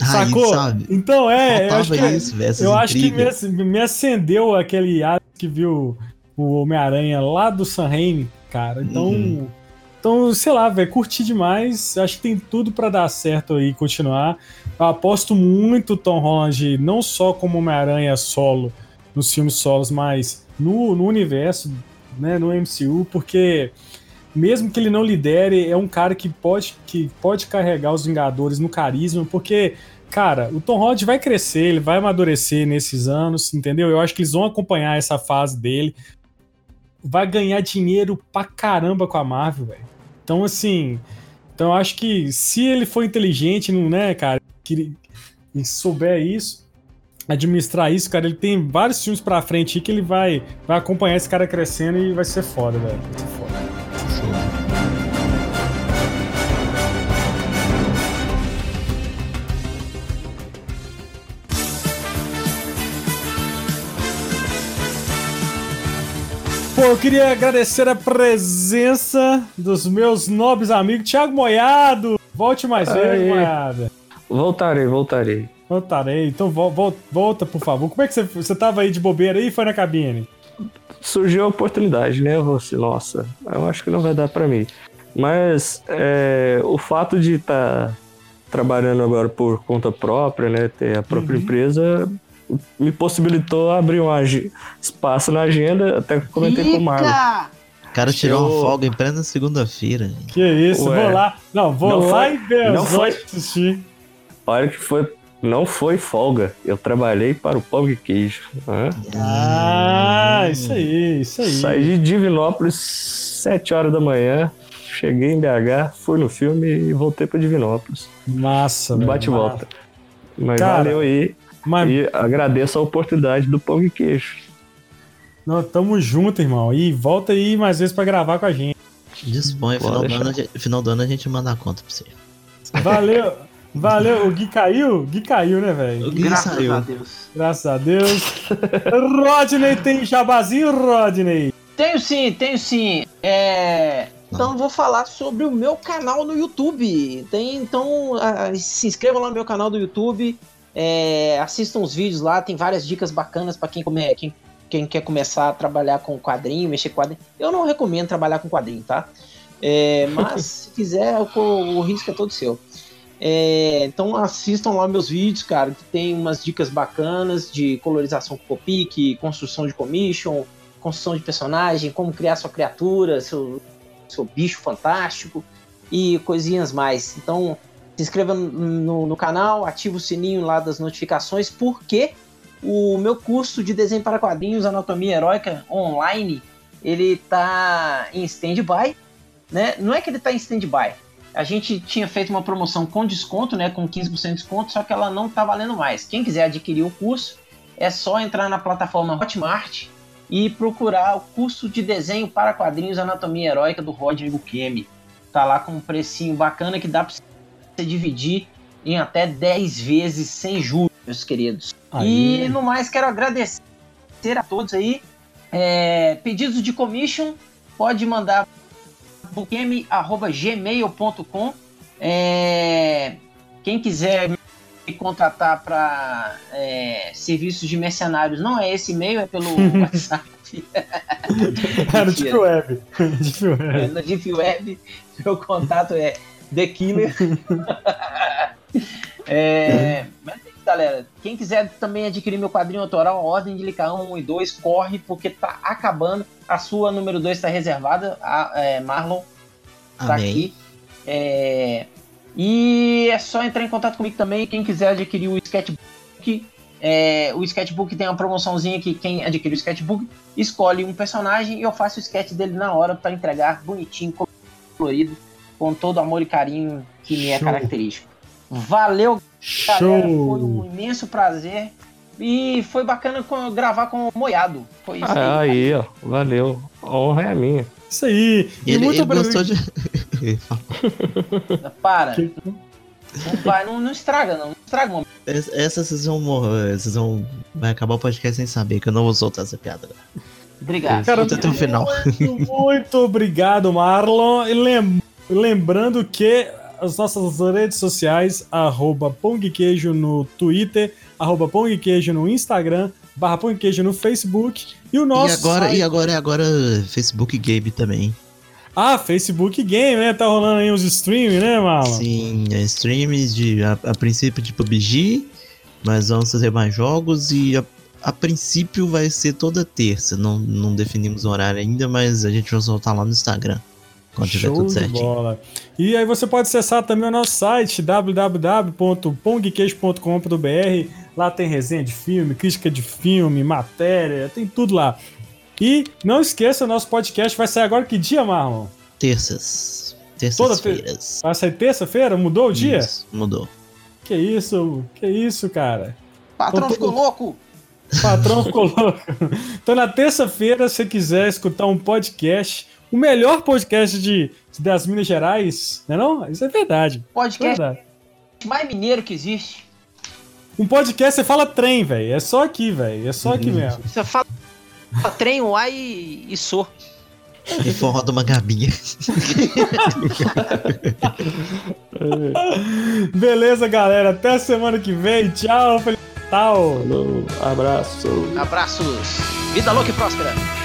raiz, Sacou? sabe? Então é, eu Faltava acho que, isso, eu acho que me, me acendeu aquele ar que viu o Homem-Aranha lá do San Raimi, cara. Então, Uhum. então sei lá, velho, curti demais. Acho que tem tudo pra dar certo aí, continuar. Eu aposto muito o Tom Holland, não só como Homem-Aranha solo, nos filmes solos, mas no, no universo, né, no MCU, porque mesmo que ele não lidere, é um cara que pode, que pode carregar os Vingadores no carisma, porque, cara, o Tom Holland vai crescer, ele vai amadurecer nesses anos, entendeu? Eu acho que eles vão acompanhar essa fase dele. Vai ganhar dinheiro pra caramba com a Marvel, velho. Então, assim. Então, eu acho que se ele for inteligente, não, né, cara, que, e souber isso, administrar isso, cara, ele tem vários filmes pra frente aí que ele vai, vai acompanhar esse cara crescendo e vai ser foda, velho. Vai ser foda. Pô, eu queria agradecer a presença dos meus nobres amigos. Thiago Moiado, volte mais Aê. vezes, Moiada. Voltarei, voltarei. Voltarei. Então vol- vol- volta, por favor. Como é que você, você tava aí de bobeira aí e foi na cabine? surgiu a oportunidade, né? Assim, nossa, eu acho que não vai dar pra mim. Mas é, o fato de estar trabalhando agora por conta própria, né? Ter a própria empresa, me possibilitou abrir um espaço na agenda, até que comentei com o Marlon. O cara tirou Eu- uma folga em plena segunda-feira. Que isso, Ué. vou lá. Não, vou Não lá foi- em Berzóis não foi- assistir. Olha que foi, não foi folga, eu trabalhei para o pão de queijo. né? Ah, isso aí, isso aí. Saí de Divinópolis 7 horas da manhã, cheguei em BH, fui no filme e voltei para Divinópolis. Massa, velho. Bate e volta. Mas Cara, valeu aí. Mas E agradeço a oportunidade do pão de queijo. nós tamo junto, irmão. E volta aí mais vezes pra gravar com a gente. Dispõe, final do, ano, a gente- final do ano a gente manda a conta pra você. Valeu, valeu. O Gui caiu? O Gui caiu, né, velho? O Gui Graças saiu. a Deus. Graças a Deus. Rodney tem jabazinho, Rodney? Tenho sim, tenho sim. É, Então vou falar sobre o meu canal no YouTube. Tem, então se inscrevam lá no meu canal do YouTube. É, assistam os vídeos lá, tem várias dicas bacanas para quem, come- quem, quem quer começar a trabalhar com quadrinho, mexer com quadrinho. Eu não recomendo trabalhar com quadrinho, tá? É, mas se quiser, o, o risco é todo seu. É, então assistam lá meus vídeos, cara, que tem umas dicas bacanas de colorização com Copic, construção de commission, construção de personagem, como criar sua criatura, seu, seu bicho fantástico e coisinhas mais. Então, se inscreva no, no- canal, ative o sininho lá das notificações, porque o meu curso de desenho para quadrinhos Anatomia Heróica online, ele tá em stand-by, né? Não é que ele tá em stand-by. A gente tinha feito uma promoção com desconto, né, com 15% de desconto, só que ela não tá valendo mais. Quem quiser adquirir o curso, é só entrar na plataforma Hotmart e procurar o curso de desenho para quadrinhos Anatomia Heróica do Rodney Bukemi. Tá lá com um precinho bacana que dá para você dividir em até 10 vezes sem juros, meus queridos. Aí. E no mais, quero agradecer a todos aí. É, pedidos de commission, pode mandar bukemi.gmail.com. É, quem quiser me contratar para serviços de mercenários, não é esse e-mail, é pelo WhatsApp. Era o Deep Web. É, Web. no Deep Web, meu contato é The Killer. é, mas é isso, galera. Quem quiser também adquirir meu quadrinho autoral, Ordem de Licaão 1 e 2, corre, porque tá acabando. A sua número 2 está reservada, a é, Marlon tá Amém. aqui. É, e é só entrar em contato comigo também. Quem quiser adquirir o sketchbook, é, o sketchbook tem uma promoçãozinha que quem adquire o sketchbook escolhe um personagem e eu faço o sketch dele na hora para entregar bonitinho, colorido, com todo amor e carinho que me é Show. característico. Valeu, galera. Foi um Show. imenso prazer. E foi bacana com- gravar com o Moiado. Foi isso Ah, aí. aí, ó, valeu. A honra é a minha. Isso aí. E Ele, muito ele obrigado. gostou de. Para. Que- Não, vai, não, não estraga, não. Não estraga o momento. Essa essa vocês vão morrer. Vocês vão. Vai acabar o podcast sem saber, que eu não vou soltar essa piada. Obrigado. Cara, até o final. Muito, muito obrigado, Marlon. E lem- lembrando que as nossas redes sociais, arroba Pongqueijo no Twitter, arroba Pongqueijo no Instagram, barra Pongqueijo no Facebook e o nosso e agora, site- e agora, agora Facebook Game também. Ah, Facebook Game, né? Tá rolando aí uns streams, né, Marlon? Sim, é streams de a, a princípio de PUBG, mas vamos fazer mais jogos e a, a princípio vai ser toda terça. Não, não definimos o horário ainda, mas a gente vai soltar lá no Instagram. Quando tiver Show tudo de bola. E aí você pode acessar também o nosso site www.pongqueijo.com.br. Lá tem resenha de filme, crítica de filme, matéria, tem tudo lá. E não esqueça, o nosso podcast vai sair agora que dia, Marlon? Terças. Terças-feiras. Vai sair terça-feira? Mudou o dia? Isso, Mudou. Que isso? Que isso, cara? Patrão ficou louco? Patrão ficou louco. Então, na terça-feira, se você quiser escutar um podcast, o melhor podcast de, de das Minas Gerais, não é não? Isso é verdade. Podcast é verdade. mais mineiro que existe. Um podcast você fala trem, velho. É só aqui, velho. É só aqui uhum. mesmo. Você fala trem, uai e, e sou. E forró de uma gabinha. Beleza, galera. Até semana que vem. Tchau. Feliz Natal. Abraço. Abraços. Vida louca e próspera.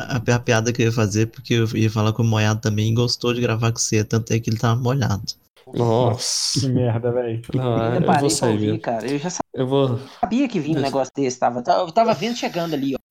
a, a, piada que eu ia fazer, porque eu ia falar que o Moiado também gostou de gravar com você, tanto é que ele tava molhado. Nossa. Que merda, velho. Eu, eu vou sair, ouvir, cara. Eu já sabia, eu vou... sabia que vinha um negócio desse. Tava, eu tava vendo chegando ali, ó.